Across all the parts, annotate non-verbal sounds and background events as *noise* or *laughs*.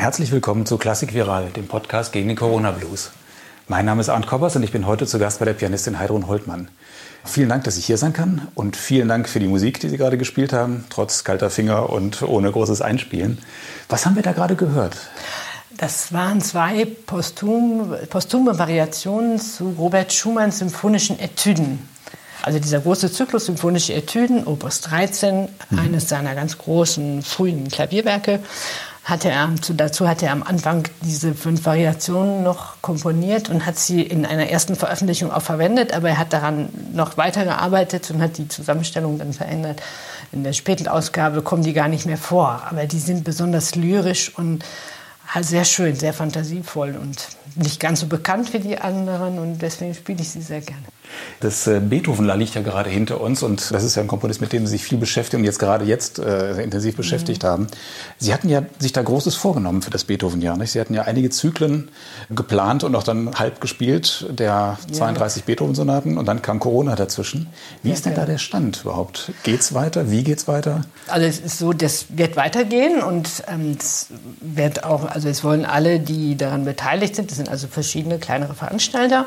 Herzlich willkommen zu Klassik Viral, dem Podcast gegen den Corona Blues. Mein Name ist Arndt Koppers und ich bin heute zu Gast bei der Pianistin Heidrun Holtmann. Vielen Dank, dass ich hier sein kann und vielen Dank für die Musik, die Sie gerade gespielt haben, trotz kalter Finger und ohne großes Einspielen. Was haben wir da gerade gehört? Das waren zwei posthum, posthume Variationen zu Robert Schumanns symphonischen Etüden. Also dieser große Zyklus Symphonische Etüden, Opus 13, mhm. eines seiner ganz großen frühen Klavierwerke hatte er, dazu hat er am Anfang diese fünf Variationen noch komponiert und hat sie in einer ersten Veröffentlichung auch verwendet, aber er hat daran noch weitergearbeitet und hat die Zusammenstellung dann verändert. In der späten Ausgabe kommen die gar nicht mehr vor, aber die sind besonders lyrisch und halt sehr schön, sehr fantasievoll und nicht ganz so bekannt wie die anderen und deswegen spiele ich sie sehr gerne. Das äh, Beethoven liegt ja gerade hinter uns und das ist ja ein Komponist, mit dem Sie sich viel beschäftigen und jetzt gerade jetzt äh, intensiv beschäftigt mhm. haben. Sie hatten ja sich da Großes vorgenommen für das Beethoven-Jahr. Nicht? Sie hatten ja einige Zyklen geplant und auch dann halb gespielt, der 32 ja. Beethoven-Sonaten und dann kam Corona dazwischen. Wie ja, ist denn da der Stand überhaupt? Geht's weiter? Wie geht's weiter? Also es ist so, das wird weitergehen und ähm, es wird auch, also es wollen alle, die daran beteiligt sind, das sind also verschiedene kleinere Veranstalter,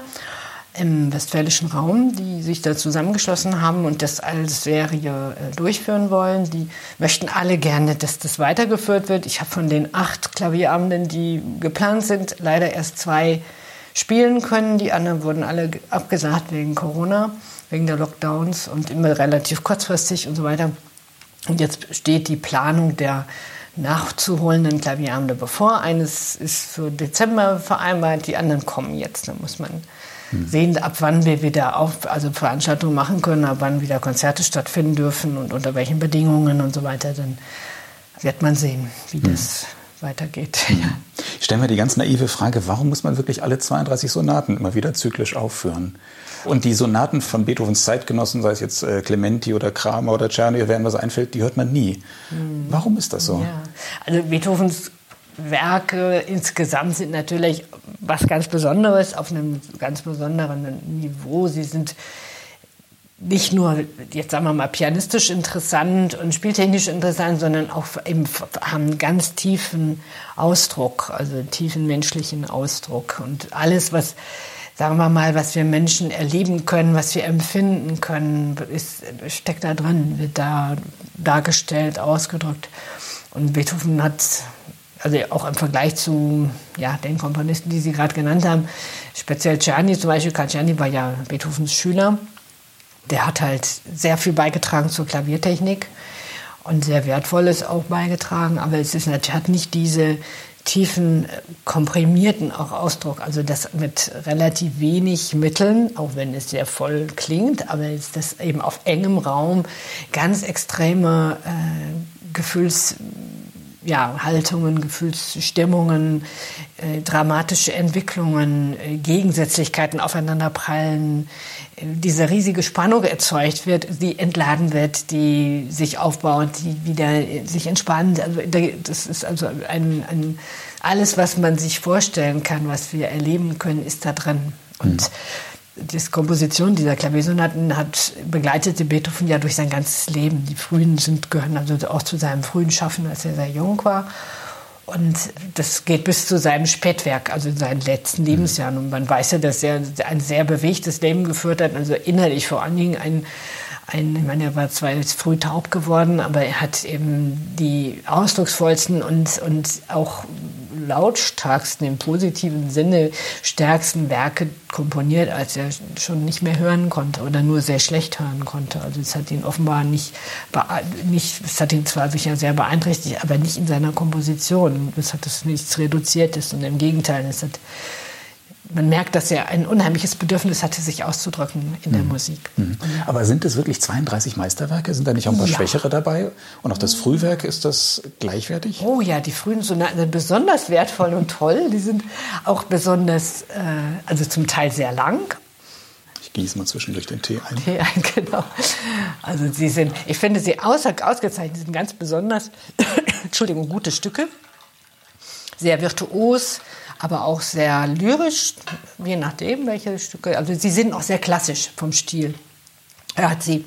im westfälischen Raum, die sich da zusammengeschlossen haben und das als Serie äh, durchführen wollen. Die möchten alle gerne, dass das weitergeführt wird. Ich habe von den acht Klavierabenden, die geplant sind, leider erst zwei spielen können. Die anderen wurden alle abgesagt wegen Corona, wegen der Lockdowns und immer relativ kurzfristig und so weiter. Und jetzt steht die Planung der nachzuholenden Klavierabende bevor. Eines ist für Dezember vereinbart, die anderen kommen jetzt. Da muss man sehen, ab wann wir wieder auf, also Veranstaltungen machen können, ab wann wieder Konzerte stattfinden dürfen und unter welchen Bedingungen und so weiter. Dann wird man sehen, wie mhm. das weitergeht. Ja. Ich stelle mir die ganz naive Frage, warum muss man wirklich alle 32 Sonaten immer wieder zyklisch aufführen? Und die Sonaten von Beethovens Zeitgenossen, sei es jetzt äh, Clementi oder Kramer oder Czerny, wer was einfällt, die hört man nie. Mhm. Warum ist das so? Ja. Also Beethovens Werke insgesamt sind natürlich was ganz Besonderes auf einem ganz besonderen Niveau. Sie sind nicht nur, jetzt sagen wir mal, pianistisch interessant und spieltechnisch interessant, sondern auch eben haben ganz tiefen Ausdruck, also tiefen menschlichen Ausdruck. Und alles, was, sagen wir mal, was wir Menschen erleben können, was wir empfinden können, ist, steckt da drin, wird da dargestellt, ausgedrückt. Und Beethoven hat, also auch im Vergleich zu ja, den Komponisten, die Sie gerade genannt haben, speziell Czerny, zum Beispiel, Karl Czerny war ja Beethovens Schüler. Der hat halt sehr viel beigetragen zur Klaviertechnik und sehr Wertvolles auch beigetragen, aber es ist natürlich hat nicht diese tiefen, komprimierten auch Ausdruck, also das mit relativ wenig Mitteln, auch wenn es sehr voll klingt, aber ist das eben auf engem Raum ganz extreme äh, Gefühls ja, Haltungen, Gefühlsstimmungen, äh, dramatische Entwicklungen, äh, Gegensätzlichkeiten aufeinanderprallen, äh, diese riesige Spannung erzeugt wird, die entladen wird, die sich aufbaut, die wieder äh, sich entspannt. Also das ist also ein, ein, alles, was man sich vorstellen kann, was wir erleben können, ist da drin. Und mhm die Komposition dieser Klaviersonaten hat begleitete Beethoven ja durch sein ganzes Leben. Die frühen sind, gehören also auch zu seinem frühen Schaffen, als er sehr jung war. Und das geht bis zu seinem Spätwerk, also in seinen letzten Lebensjahren. Und man weiß ja, dass er ein sehr bewegtes Leben geführt hat, also innerlich vor allen Dingen ein, ein, ich meine, er war zwar jetzt früh taub geworden, aber er hat eben die ausdrucksvollsten und, und auch lautstarksten, im positiven Sinne stärksten Werke komponiert, als er schon nicht mehr hören konnte oder nur sehr schlecht hören konnte. Also es hat ihn offenbar nicht, nicht es hat ihn zwar sicher sehr beeinträchtigt, aber nicht in seiner Komposition. Es hat es nichts Reduziertes und im Gegenteil, es hat man merkt, dass er ein unheimliches Bedürfnis hatte, sich auszudrücken in der mhm. Musik. Mhm. Aber sind es wirklich 32 Meisterwerke? Sind da nicht auch ein paar ja. Schwächere dabei? Und auch das Frühwerk, ist das gleichwertig? Oh ja, die frühen Sonaten sind besonders wertvoll und toll. Die sind auch besonders, äh, also zum Teil sehr lang. Ich gieße mal zwischendurch den Tee ein. Tee ein, *laughs* genau. Also sie sind, ich finde sie außer, ausgezeichnet, sie sind ganz besonders, *coughs* Entschuldigung, gute Stücke. Sehr virtuos, aber auch sehr lyrisch, je nachdem, welche Stücke. Also sie sind auch sehr klassisch vom Stil. Er hat sie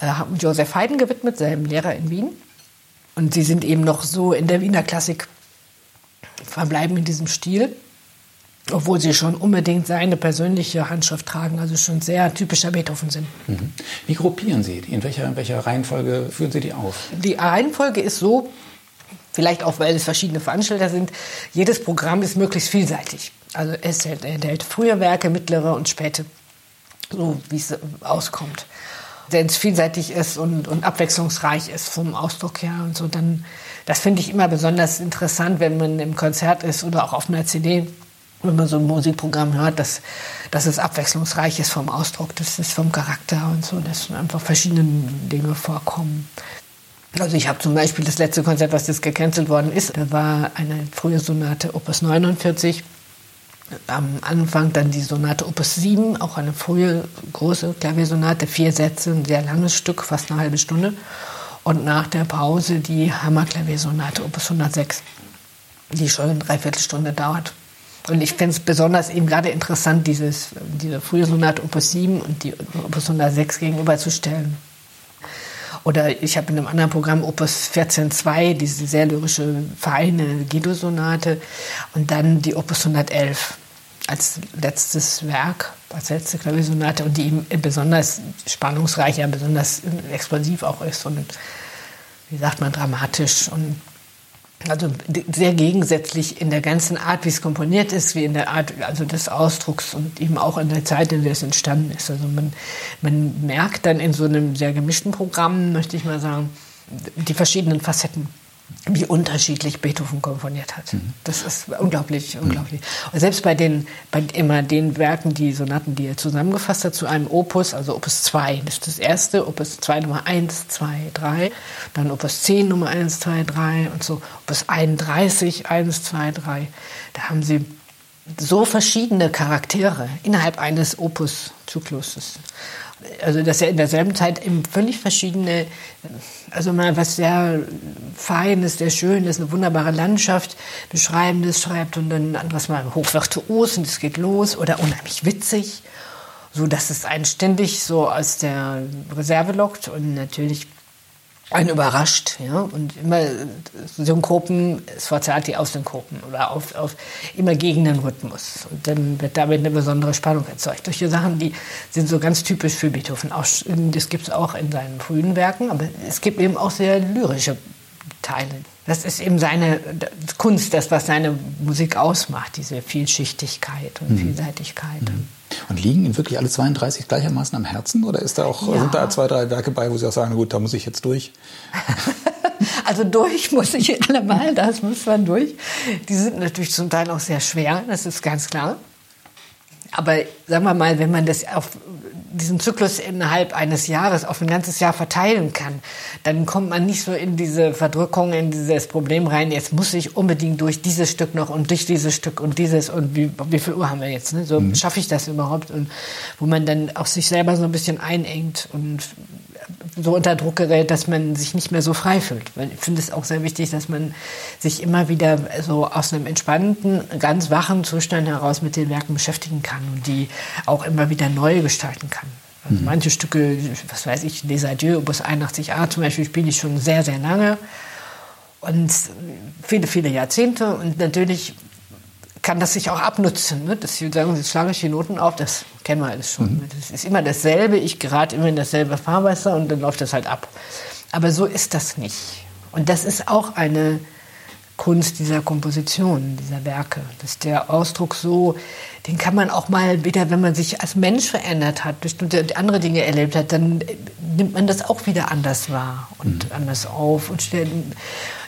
äh, Joseph Haydn gewidmet, seinem Lehrer in Wien. Und sie sind eben noch so in der Wiener Klassik verbleiben in diesem Stil, obwohl sie schon unbedingt seine persönliche Handschrift tragen, also schon sehr typischer Beethoven sind. Mhm. Wie gruppieren Sie die? In welcher, in welcher Reihenfolge führen Sie die auf? Die Reihenfolge ist so, Vielleicht auch, weil es verschiedene Veranstalter sind. Jedes Programm ist möglichst vielseitig. Also es enthält frühe Werke, mittlere und späte, so wie es auskommt. Wenn es vielseitig ist und, und abwechslungsreich ist vom Ausdruck her und so, dann, das finde ich immer besonders interessant, wenn man im Konzert ist oder auch auf einer CD, wenn man so ein Musikprogramm hört, dass, dass es abwechslungsreich ist vom Ausdruck, dass es vom Charakter und so, dass einfach verschiedene Dinge vorkommen. Also ich habe zum Beispiel das letzte Konzert, was jetzt gecancelt worden ist, da war eine frühe Sonate Opus 49. Am Anfang dann die Sonate Opus 7, auch eine frühe große Klaviersonate, vier Sätze, ein sehr langes Stück, fast eine halbe Stunde. Und nach der Pause die Hammerklaviersonate Opus 106, die schon eine Dreiviertelstunde dauert. Und ich finde es besonders eben gerade interessant, dieses, diese frühe Sonate Opus 7 und die Opus 106 gegenüberzustellen. Oder ich habe in einem anderen Programm Opus 14.2, diese sehr lyrische, feine Guido-Sonate. Und dann die Opus 111 als letztes Werk, als letzte Klaviersonate und die eben besonders spannungsreich, besonders explosiv auch ist und, wie sagt man, dramatisch und also sehr gegensätzlich in der ganzen Art, wie es komponiert ist, wie in der Art also des Ausdrucks und eben auch in der Zeit, in der es entstanden ist. Also man, man merkt dann in so einem sehr gemischten Programm, möchte ich mal sagen, die verschiedenen Facetten wie unterschiedlich Beethoven komponiert hat. Mhm. Das ist unglaublich, mhm. unglaublich. Und selbst bei den, bei immer den Werken, die Sonaten, die er zusammengefasst hat zu einem Opus, also Opus 2, das ist das erste, Opus 2 Nummer 1, 2, 3, dann Opus 10 Nummer 1, 2, 3 und so Opus 31, 1, 2, 3. Da haben sie so verschiedene Charaktere innerhalb eines Opus-Zykluses also dass er in derselben Zeit eben völlig verschiedene, also mal was sehr Feines, sehr Schönes, eine wunderbare Landschaft beschreibendes schreibt und dann anderes mal hochvirtuos und es geht los oder unheimlich witzig so dass es einen ständig so aus der Reserve lockt und natürlich einen überrascht, ja, und immer Synkopen, Sforzati auf Synkopen oder auf, auf immer gegen den Rhythmus. Und dann wird damit eine besondere Spannung erzeugt. Solche Sachen, die sind so ganz typisch für Beethoven. Auch, das gibt es auch in seinen frühen Werken, aber es gibt eben auch sehr lyrische Teile. Das ist eben seine Kunst, das, was seine Musik ausmacht, diese Vielschichtigkeit und mhm. Vielseitigkeit. Mhm. Und liegen Ihnen wirklich alle 32 gleichermaßen am Herzen? Oder ist da auch, ja. sind da zwei, drei Werke bei, wo Sie auch sagen, gut, da muss ich jetzt durch? *laughs* also durch muss ich allemal, das muss man durch. Die sind natürlich zum Teil auch sehr schwer, das ist ganz klar. Aber sagen wir mal, wenn man das auf diesen Zyklus innerhalb eines Jahres auf ein ganzes Jahr verteilen kann, dann kommt man nicht so in diese Verdrückung, in dieses Problem rein, jetzt muss ich unbedingt durch dieses Stück noch und durch dieses Stück und dieses und wie, wie viel Uhr haben wir jetzt? Ne? So mhm. schaffe ich das überhaupt? Und wo man dann auch sich selber so ein bisschen einengt und so unter Druck gerät, dass man sich nicht mehr so frei fühlt. Weil ich finde es auch sehr wichtig, dass man sich immer wieder so aus einem entspannten, ganz wachen Zustand heraus mit den Werken beschäftigen kann und die auch immer wieder neu gestalten kann. Also mhm. Manche Stücke, was weiß ich, Les Adieux, Opus 81a zum Beispiel, spiele ich schon sehr, sehr lange und viele, viele Jahrzehnte und natürlich kann das sich auch abnutzen. Ne? Dass sie sagen, jetzt schlage ich die Noten auf, das kennen wir alles schon. Mhm. Das ist immer dasselbe, ich gerate immer in dasselbe Fahrwasser und dann läuft das halt ab. Aber so ist das nicht. Und das ist auch eine Kunst dieser Komposition, dieser Werke. Dass der Ausdruck so, den kann man auch mal wieder, wenn man sich als Mensch verändert hat, bestimmte andere Dinge erlebt hat, dann nimmt man das auch wieder anders wahr und mhm. anders auf und stellt,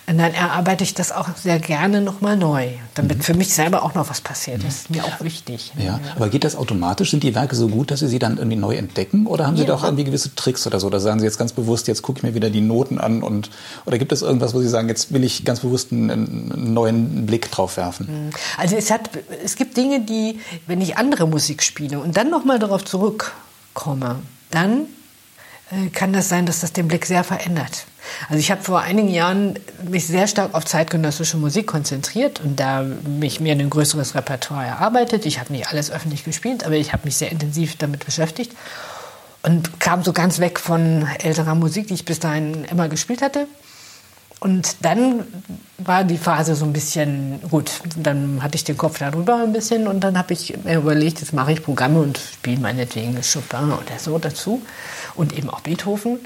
und dann erarbeite ich das auch sehr gerne nochmal neu, damit mhm. für mich selber auch noch was passiert. Das ist mir auch wichtig. Ja, aber geht das automatisch? Sind die Werke so gut, dass Sie sie dann irgendwie neu entdecken? Oder haben Sie ja. doch irgendwie gewisse Tricks oder so? Oder sagen Sie jetzt ganz bewusst, jetzt gucke ich mir wieder die Noten an? Und, oder gibt es irgendwas, wo Sie sagen, jetzt will ich ganz bewusst einen, einen neuen Blick drauf werfen? Mhm. Also es, hat, es gibt Dinge, die, wenn ich andere Musik spiele und dann nochmal darauf zurückkomme, dann äh, kann das sein, dass das den Blick sehr verändert. Also ich habe vor einigen Jahren mich sehr stark auf zeitgenössische Musik konzentriert und da mich mir ein größeres Repertoire erarbeitet. Ich habe nicht alles öffentlich gespielt, aber ich habe mich sehr intensiv damit beschäftigt und kam so ganz weg von älterer Musik, die ich bis dahin immer gespielt hatte. Und dann war die Phase so ein bisschen gut. Dann hatte ich den Kopf darüber ein bisschen und dann habe ich mir überlegt, jetzt mache ich Programme und spiele meinetwegen Chopin oder so dazu und eben auch Beethoven.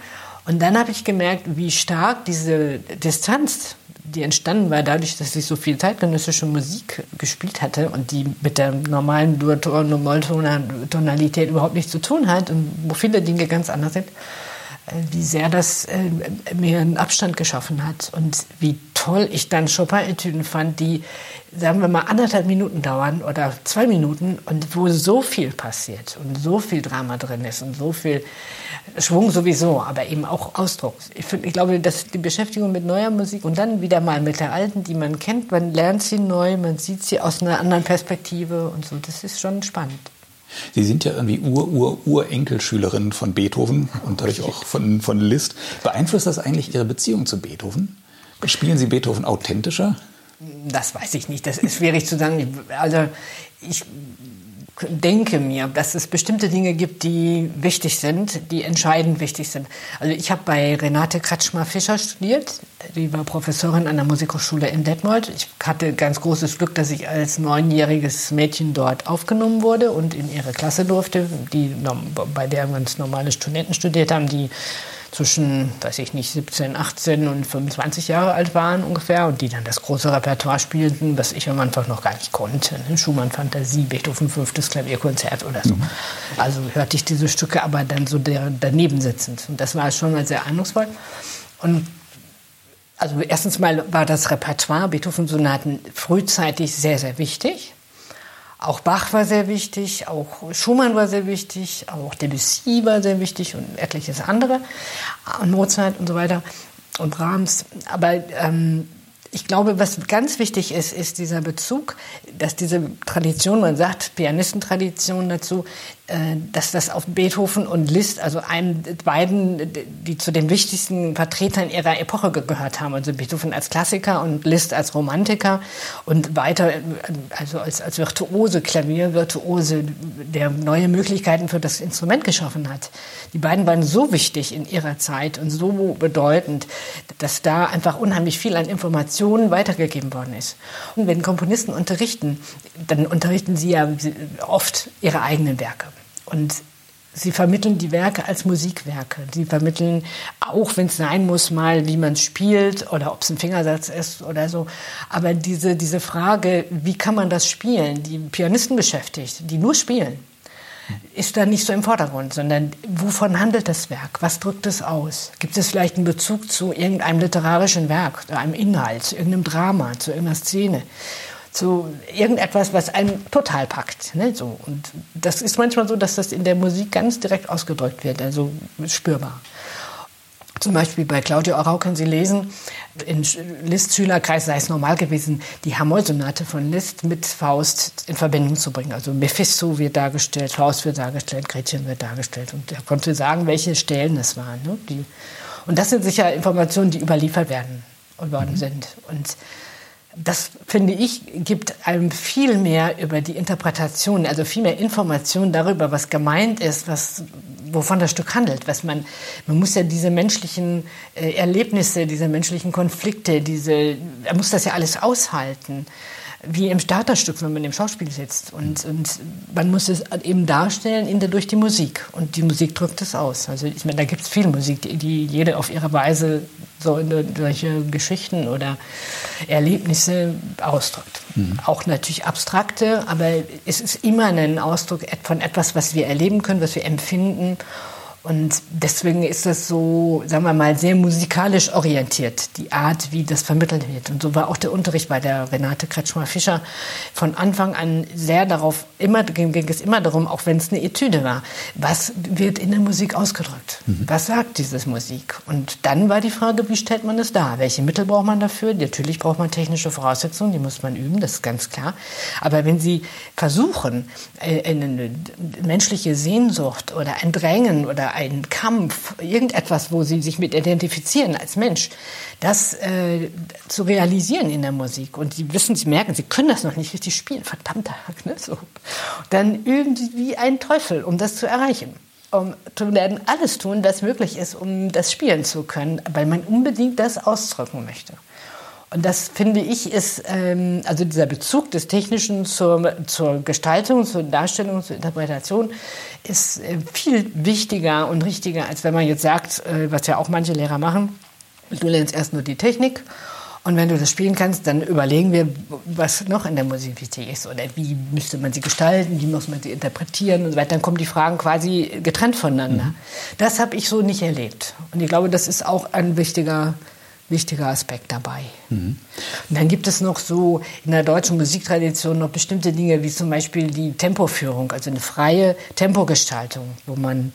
Und dann habe ich gemerkt, wie stark diese Distanz, die entstanden war, dadurch, dass ich so viel zeitgenössische Musik gespielt hatte und die mit der normalen Molltonalität überhaupt nichts zu tun hat und wo viele Dinge ganz anders sind, wie sehr das äh, mir einen Abstand geschaffen hat und wie toll ich dann Chopin-Etüden fand, die, sagen wir mal, anderthalb Minuten dauern oder zwei Minuten und wo so viel passiert und so viel Drama drin ist und so viel Schwung sowieso, aber eben auch Ausdruck. Ich, find, ich glaube, dass die Beschäftigung mit neuer Musik und dann wieder mal mit der alten, die man kennt, man lernt sie neu, man sieht sie aus einer anderen Perspektive und so, das ist schon spannend. Sie sind ja irgendwie Ur-Ur-Urenkelschülerin von Beethoven und dadurch auch von, von Liszt. Beeinflusst das eigentlich Ihre Beziehung zu Beethoven? Spielen Sie Beethoven authentischer? Das weiß ich nicht. Das ist schwierig zu sagen. Also ich denke mir, dass es bestimmte Dinge gibt, die wichtig sind, die entscheidend wichtig sind. Also ich habe bei Renate Kratschmer-Fischer studiert. Die war Professorin an der Musikhochschule in Detmold. Ich hatte ganz großes Glück, dass ich als neunjähriges Mädchen dort aufgenommen wurde und in ihre Klasse durfte, die, bei der ganz normale Studenten studiert haben, die zwischen, weiß ich nicht, 17, 18 und 25 Jahre alt waren ungefähr und die dann das große Repertoire spielten, was ich am Anfang noch gar nicht konnte. Ne? Schumann Fantasie, Beethoven fünftes Klavierkonzert oder so. Mhm. Also hörte ich diese Stücke aber dann so daneben sitzend. Und das war schon mal sehr eindrucksvoll. Und also erstens mal war das Repertoire Beethoven-Sonaten frühzeitig sehr, sehr wichtig. Auch Bach war sehr wichtig, auch Schumann war sehr wichtig, auch Debussy war sehr wichtig und etliches andere, und Mozart und so weiter und Brahms. Aber ähm, ich glaube, was ganz wichtig ist, ist dieser Bezug, dass diese Tradition, man sagt Pianistentradition dazu, äh, dass das auf Beethoven und Liszt, also einen, beiden, die zu den wichtigsten Vertretern ihrer Epoche gehört haben. Also Beethoven als Klassiker und Liszt als Romantiker und weiter, also als, als Virtuose, Klaviervirtuose, der neue Möglichkeiten für das Instrument geschaffen hat. Die beiden waren so wichtig in ihrer Zeit und so bedeutend, dass da einfach unheimlich viel an Informationen weitergegeben worden ist. Und wenn Komponisten unterrichten, dann unterrichten sie ja oft ihre eigenen Werke. Und sie vermitteln die Werke als Musikwerke. Sie vermitteln auch, wenn es sein muss, mal, wie man spielt oder ob es ein Fingersatz ist oder so. Aber diese, diese Frage, wie kann man das spielen, die Pianisten beschäftigt, die nur spielen, ist da nicht so im Vordergrund, sondern wovon handelt das Werk? Was drückt es aus? Gibt es vielleicht einen Bezug zu irgendeinem literarischen Werk, zu einem Inhalt, zu irgendeinem Drama, zu irgendeiner Szene? zu irgendetwas, was einen total packt. Ne? So. Und das ist manchmal so, dass das in der Musik ganz direkt ausgedrückt wird, also spürbar. Zum Beispiel bei Claudio Arau können Sie lesen, in Liszt Schülerkreis sei es normal gewesen, die Hamoll-Sonate von Liszt mit Faust in Verbindung zu bringen. Also Mephisto wird dargestellt, Faust wird dargestellt, Gretchen wird dargestellt. Und er konnte sagen, welche Stellen es waren. Ne? Die, und das sind sicher Informationen, die überliefert werden worden mhm. sind. Und das finde ich, gibt einem viel mehr über die Interpretation, also viel mehr Informationen darüber, was gemeint ist, was, wovon das Stück handelt. Was man, man muss ja diese menschlichen äh, Erlebnisse, diese menschlichen Konflikte, diese, er muss das ja alles aushalten wie im Starterstück, wenn man im Schauspiel sitzt. Und, und man muss es eben darstellen in der, durch die Musik. Und die Musik drückt es aus. Also ich meine, da gibt es viel Musik, die, die jede auf ihre Weise so in solche Geschichten oder Erlebnisse ausdrückt. Mhm. Auch natürlich abstrakte, aber es ist immer ein Ausdruck von etwas, was wir erleben können, was wir empfinden und deswegen ist das so, sagen wir mal, sehr musikalisch orientiert, die Art, wie das vermittelt wird. Und so war auch der Unterricht bei der Renate Kretschmer-Fischer von Anfang an sehr darauf, immer, ging es immer darum, auch wenn es eine Etüde war, was wird in der Musik ausgedrückt? Mhm. Was sagt diese Musik? Und dann war die Frage, wie stellt man es dar? Welche Mittel braucht man dafür? Natürlich braucht man technische Voraussetzungen, die muss man üben, das ist ganz klar. Aber wenn Sie versuchen, äh, eine menschliche Sehnsucht oder ein Drängen oder ein Kampf, irgendetwas, wo sie sich mit identifizieren als Mensch, das äh, zu realisieren in der Musik. Und sie wissen, sie merken, sie können das noch nicht richtig spielen, verdammter Hack, ne? so. Dann üben sie wie ein Teufel, um das zu erreichen. Um, werden alles tun, was möglich ist, um das spielen zu können, weil man unbedingt das ausdrücken möchte. Und das finde ich ist, ähm, also dieser Bezug des Technischen zur, zur Gestaltung, zur Darstellung, zur Interpretation ist äh, viel wichtiger und richtiger, als wenn man jetzt sagt, äh, was ja auch manche Lehrer machen, du lernst erst nur die Technik und wenn du das spielen kannst, dann überlegen wir, was noch in der Musik wichtig ist oder wie müsste man sie gestalten, wie muss man sie interpretieren und so weiter. Dann kommen die Fragen quasi getrennt voneinander. Mhm. Das habe ich so nicht erlebt. Und ich glaube, das ist auch ein wichtiger wichtiger Aspekt dabei. Mhm. Und dann gibt es noch so in der deutschen Musiktradition noch bestimmte Dinge, wie zum Beispiel die Tempoführung, also eine freie Tempogestaltung, wo man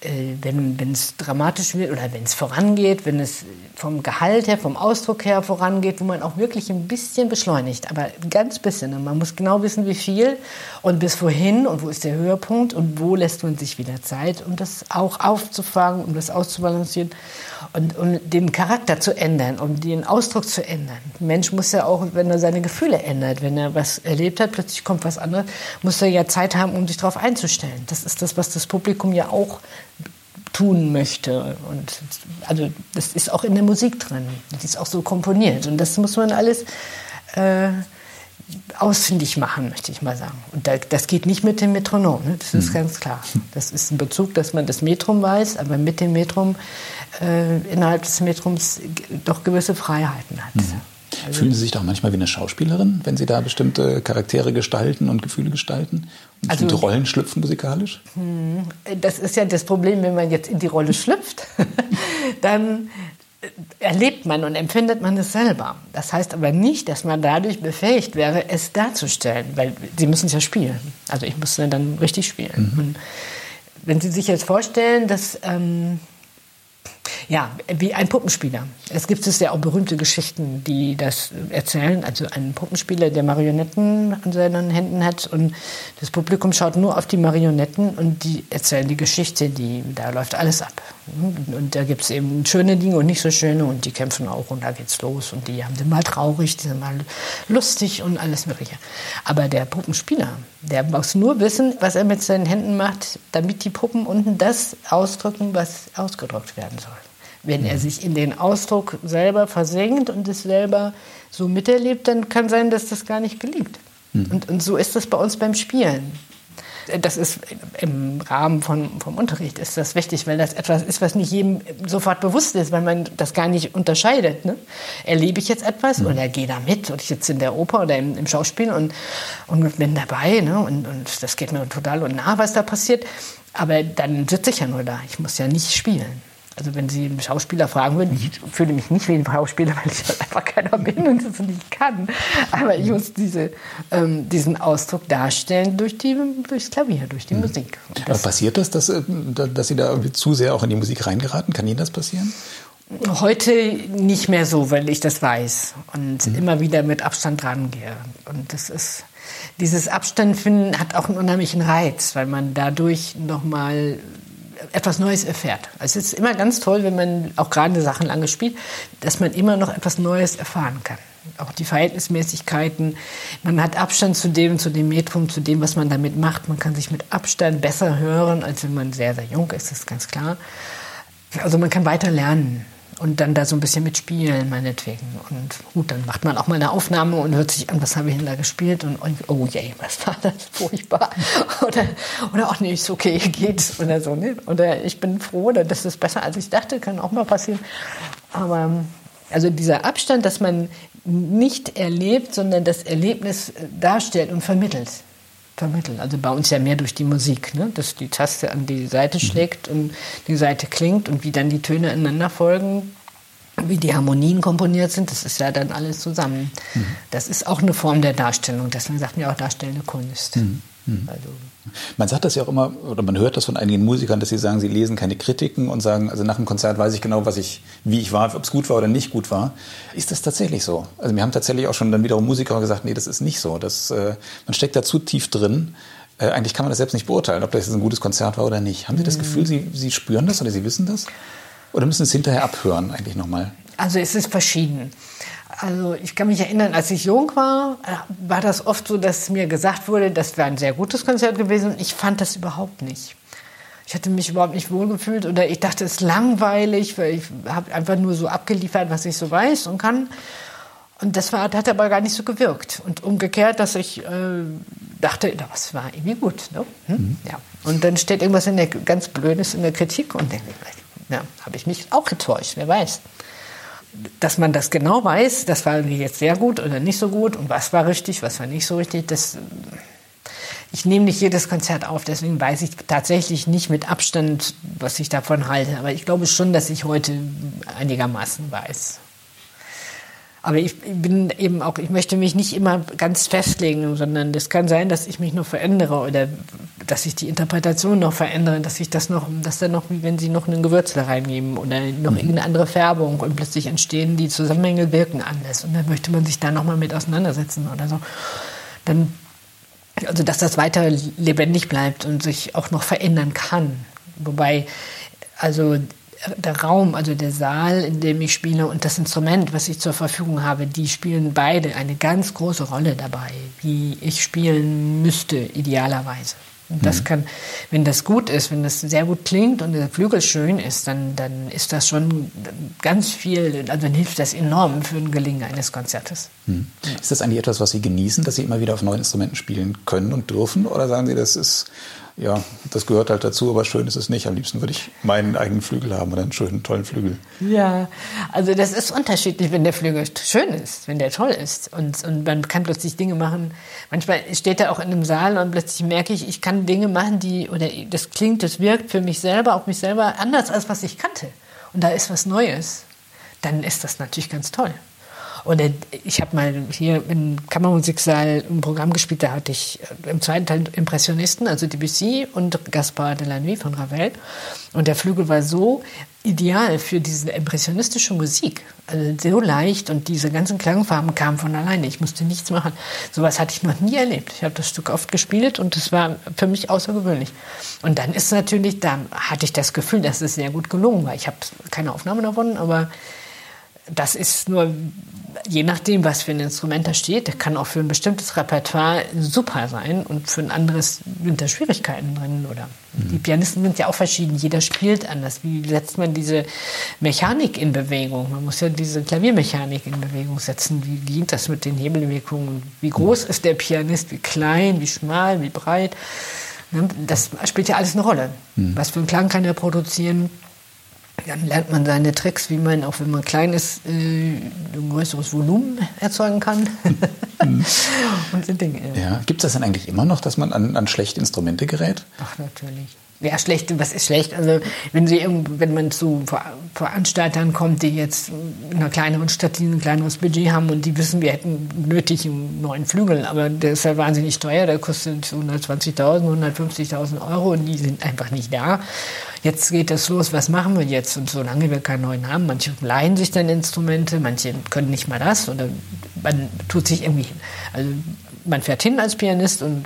äh, wenn es dramatisch wird oder wenn es vorangeht, wenn es vom Gehalt her, vom Ausdruck her vorangeht, wo man auch wirklich ein bisschen beschleunigt, aber ein ganz bisschen. Und man muss genau wissen, wie viel und bis wohin und wo ist der Höhepunkt und wo lässt man sich wieder Zeit, um das auch aufzufangen, um das auszubalancieren und um den Charakter zu ändern, um den Ausdruck zu ändern. Ein Mensch muss ja auch, wenn er seine Gefühle ändert, wenn er was erlebt hat, plötzlich kommt was anderes, muss er ja Zeit haben, um sich darauf einzustellen. Das ist das, was das Publikum ja auch tun möchte. Und also das ist auch in der Musik drin. Das ist auch so komponiert. Und das muss man alles äh, ausfindig machen, möchte ich mal sagen. Und da, das geht nicht mit dem Metronom, ne? das ist mhm. ganz klar. Das ist ein Bezug, dass man das Metrum weiß, aber mit dem Metrum äh, innerhalb des Metrums doch gewisse Freiheiten hat. Mhm. Also Fühlen Sie sich doch manchmal wie eine Schauspielerin, wenn Sie da bestimmte Charaktere gestalten und Gefühle gestalten? Und also, bestimmte Rollen schlüpfen musikalisch? Hm, das ist ja das Problem, wenn man jetzt in die Rolle schlüpft, *laughs* dann erlebt man und empfindet man es selber. Das heißt aber nicht, dass man dadurch befähigt wäre, es darzustellen, weil Sie müssen es ja spielen. Also ich muss es dann richtig spielen. Mhm. wenn Sie sich jetzt vorstellen, dass... Ähm, Ja, wie ein Puppenspieler. Es gibt es ja auch berühmte Geschichten, die das erzählen. Also ein Puppenspieler, der Marionetten an seinen Händen hat und das Publikum schaut nur auf die Marionetten und die erzählen die Geschichte, die, da läuft alles ab. Und da gibt es eben schöne Dinge und nicht so schöne und die kämpfen auch und da geht's los und die sind mal traurig, die sind mal lustig und alles Mögliche. Aber der Puppenspieler, der muss nur wissen, was er mit seinen Händen macht, damit die Puppen unten das ausdrücken, was ausgedrückt werden soll. Wenn er sich in den Ausdruck selber versenkt und es selber so miterlebt, dann kann sein, dass das gar nicht gelingt. Mhm. Und, und so ist das bei uns beim Spielen das ist im Rahmen von, vom Unterricht ist das wichtig, weil das etwas ist, was nicht jedem sofort bewusst ist, weil man das gar nicht unterscheidet. Ne? Erlebe ich jetzt etwas mhm. oder gehe da mit oder ich sitze in der Oper oder im, im Schauspiel und, und bin dabei ne? und, und das geht mir total und nah, was da passiert. Aber dann sitze ich ja nur da. Ich muss ja nicht spielen. Also wenn Sie einen Schauspieler fragen würden, ich fühle mich nicht wie ein Schauspieler, weil ich halt einfach keiner bin und das nicht kann. Aber ich muss diese, ähm, diesen Ausdruck darstellen durch die, durchs Klavier, durch die mhm. Musik. Das Aber passiert das, dass, äh, dass Sie da irgendwie zu sehr auch in die Musik reingeraten? Kann Ihnen das passieren? Heute nicht mehr so, weil ich das weiß und mhm. immer wieder mit Abstand rangehe. Und das ist, dieses Abstand finden hat auch einen unheimlichen Reiz, weil man dadurch nochmal etwas Neues erfährt. Es ist immer ganz toll, wenn man auch gerade Sachen lange spielt, dass man immer noch etwas Neues erfahren kann. Auch die Verhältnismäßigkeiten. Man hat Abstand zu dem, zu dem Metrum, zu dem, was man damit macht. Man kann sich mit Abstand besser hören, als wenn man sehr, sehr jung ist, ist ganz klar. Also man kann weiter lernen und dann da so ein bisschen mitspielen, meinetwegen. Und gut, dann macht man auch mal eine Aufnahme und hört sich an, was habe ich denn da gespielt und, oh je, *laughs* was war das furchtbar. Oder, oder auch nicht, okay, *laughs* geht's oder so. Ne? Oder ich bin froh, oder das ist besser, als ich dachte, kann auch mal passieren. Aber also dieser Abstand, dass man nicht erlebt, sondern das Erlebnis darstellt und vermittelt vermitteln. Also bei uns ja mehr durch die Musik, ne? dass die Taste an die Seite mhm. schlägt und die Seite klingt und wie dann die Töne ineinander folgen, wie die Harmonien komponiert sind, das ist ja dann alles zusammen. Mhm. Das ist auch eine Form der Darstellung, deswegen sagt man ja auch darstellende Kunst. Mhm. Mhm. Also man sagt das ja auch immer, oder man hört das von einigen Musikern, dass sie sagen, sie lesen keine Kritiken und sagen, also nach dem Konzert weiß ich genau, was ich, wie ich war, ob es gut war oder nicht gut war. Ist das tatsächlich so? Also wir haben tatsächlich auch schon dann wiederum Musiker gesagt, nee, das ist nicht so. Das, äh, man steckt da zu tief drin. Äh, eigentlich kann man das selbst nicht beurteilen, ob das jetzt ein gutes Konzert war oder nicht. Haben Sie das mhm. Gefühl, Sie, Sie spüren das oder Sie wissen das? Oder müssen Sie es hinterher abhören eigentlich nochmal? Also es ist verschieden. Also ich kann mich erinnern, als ich jung war, äh, war das oft so, dass mir gesagt wurde, das wäre ein sehr gutes Konzert gewesen. Ich fand das überhaupt nicht. Ich hatte mich überhaupt nicht wohlgefühlt oder ich dachte, es ist langweilig, weil ich habe einfach nur so abgeliefert, was ich so weiß und kann. Und das war, hat aber gar nicht so gewirkt. Und umgekehrt, dass ich äh, dachte, das war irgendwie gut. Ne? Hm? Mhm. Ja. Und dann steht irgendwas in der, ganz Blödes in der Kritik und denke, ja, habe ich mich auch getäuscht, wer weiß dass man das genau weiß, das war jetzt sehr gut oder nicht so gut und was war richtig, was war nicht so richtig, das ich nehme nicht jedes Konzert auf, deswegen weiß ich tatsächlich nicht mit Abstand, was ich davon halte. Aber ich glaube schon, dass ich heute einigermaßen weiß. Aber ich bin eben auch, ich möchte mich nicht immer ganz festlegen, sondern es kann sein, dass ich mich noch verändere oder dass ich die Interpretation noch verändere, dass ich das noch, dass dann noch, wie wenn sie noch ein Gewürz da reingeben oder noch mhm. irgendeine andere Färbung und plötzlich entstehen die Zusammenhänge wirken anders und dann möchte man sich da nochmal mit auseinandersetzen oder so. Dann, also dass das weiter lebendig bleibt und sich auch noch verändern kann. Wobei, also der Raum, also der Saal, in dem ich spiele und das Instrument, was ich zur Verfügung habe, die spielen beide eine ganz große Rolle dabei, wie ich spielen müsste, idealerweise. Und das mhm. kann, wenn das gut ist, wenn das sehr gut klingt und der Flügel schön ist, dann, dann ist das schon ganz viel, also dann hilft das enorm für ein Gelingen eines Konzertes. Mhm. Ist das eigentlich etwas, was Sie genießen, dass Sie immer wieder auf neuen Instrumenten spielen können und dürfen? Oder sagen Sie, das ist ja, das gehört halt dazu, aber schön ist es nicht. Am liebsten würde ich meinen eigenen Flügel haben oder einen schönen, tollen Flügel. Ja, also das ist unterschiedlich, wenn der Flügel schön ist, wenn der toll ist. Und, und man kann plötzlich Dinge machen. Manchmal steht er auch in einem Saal und plötzlich merke ich, ich kann Dinge machen, die, oder das klingt, das wirkt für mich selber, auf mich selber anders, als was ich kannte. Und da ist was Neues. Dann ist das natürlich ganz toll. Und ich habe mal hier im Kammermusiksaal ein Programm gespielt, da hatte ich äh, im zweiten Teil Impressionisten, also Debussy und Gaspard de la Nuit von Ravel. Und der Flügel war so ideal für diese impressionistische Musik. Also so leicht und diese ganzen Klangfarben kamen von alleine. Ich musste nichts machen. Sowas hatte ich noch nie erlebt. Ich habe das Stück oft gespielt und es war für mich außergewöhnlich. Und dann ist natürlich, da hatte ich das Gefühl, dass es sehr gut gelungen war. Ich habe keine Aufnahme davon, aber das ist nur je nachdem, was für ein Instrument da steht. Der kann auch für ein bestimmtes Repertoire super sein und für ein anderes sind da Schwierigkeiten drin. Oder mhm. die Pianisten sind ja auch verschieden. Jeder spielt anders. Wie setzt man diese Mechanik in Bewegung? Man muss ja diese Klaviermechanik in Bewegung setzen. Wie geht das mit den Hebelwirkungen? Wie groß ist der Pianist? Wie klein? Wie schmal? Wie breit? Ne, das spielt ja alles eine Rolle. Mhm. Was für einen Klang kann er produzieren? Dann lernt man seine Tricks, wie man, auch wenn man klein ist, äh, ein größeres Volumen erzeugen kann. Mhm. *laughs* und so Dinge. Ja. Gibt es das denn eigentlich immer noch, dass man an, an schlechte Instrumente gerät? Ach, natürlich. Ja, schlecht, was ist schlecht? Also, wenn, sie wenn man zu Veranstaltern kommt, die jetzt in einer kleineren Stadt, die ein kleineres Budget haben und die wissen, wir hätten nötig einen neuen Flügel, aber der ist halt wahnsinnig teuer, der kostet 120.000, 150.000 Euro und die sind einfach nicht da. Jetzt geht das los, was machen wir jetzt? Und solange wir keinen neuen haben, manche leihen sich dann Instrumente, manche können nicht mal das oder man tut sich irgendwie, also man fährt hin als Pianist und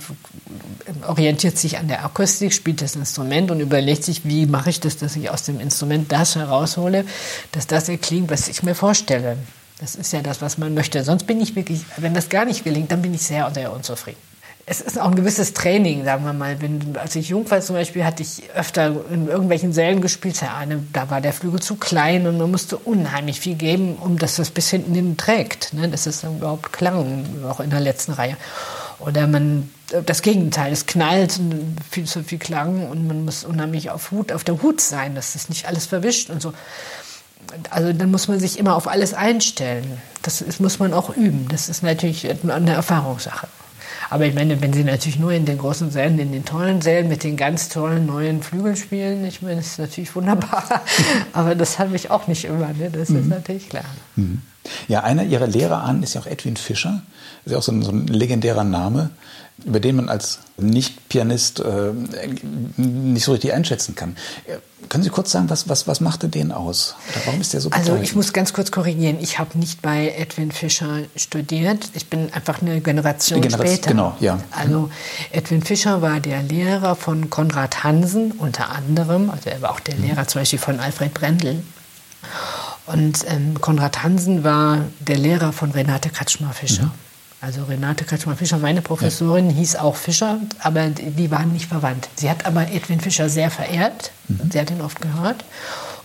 orientiert sich an der Akustik, spielt das Instrument und überlegt sich, wie mache ich das, dass ich aus dem Instrument das heraushole, dass das erklingt, was ich mir vorstelle. Das ist ja das, was man möchte. Sonst bin ich wirklich, wenn das gar nicht gelingt, dann bin ich sehr, sehr unzufrieden. Es ist auch ein gewisses Training, sagen wir mal. Wenn, als ich jung war zum Beispiel, hatte ich öfter in irgendwelchen Sälen gespielt. Ja, eine, da war der Flügel zu klein und man musste unheimlich viel geben, um dass das bis hinten hin trägt. Ne? Dass es dann überhaupt klang, auch in der letzten Reihe. Oder man, das Gegenteil, es knallt viel zu viel Klang und man muss unheimlich auf, Hut, auf der Hut sein, dass das nicht alles verwischt und so. Also dann muss man sich immer auf alles einstellen. Das ist, muss man auch üben. Das ist natürlich eine Erfahrungssache. Aber ich meine, wenn Sie natürlich nur in den großen Sälen, in den tollen Sälen mit den ganz tollen neuen Flügeln spielen, ich meine, das ist natürlich wunderbar. *laughs* Aber das habe ich auch nicht immer, ne? das mhm. ist natürlich klar. Mhm. Ja, einer Ihrer Lehrer an ist ja auch Edwin Fischer. Das ist ja auch so ein, so ein legendärer Name, über den man als Nicht-Pianist äh, nicht so richtig einschätzen kann. Können Sie kurz sagen, was, was, was machte den aus? Oder warum ist der so Also ich muss ganz kurz korrigieren. Ich habe nicht bei Edwin Fischer studiert. Ich bin einfach eine Generation, Generation später. Genau, ja. Also Edwin Fischer war der Lehrer von Konrad Hansen unter anderem. Also er war auch der mhm. Lehrer zum Beispiel von Alfred Brendel. Und ähm, Konrad Hansen war der Lehrer von Renate Kretschmer-Fischer. Mhm. Also Renate Kretschmer-Fischer, meine Professorin, ja. hieß auch Fischer, aber die waren nicht verwandt. Sie hat aber Edwin Fischer sehr verehrt. Mhm. Sie hat ihn oft gehört.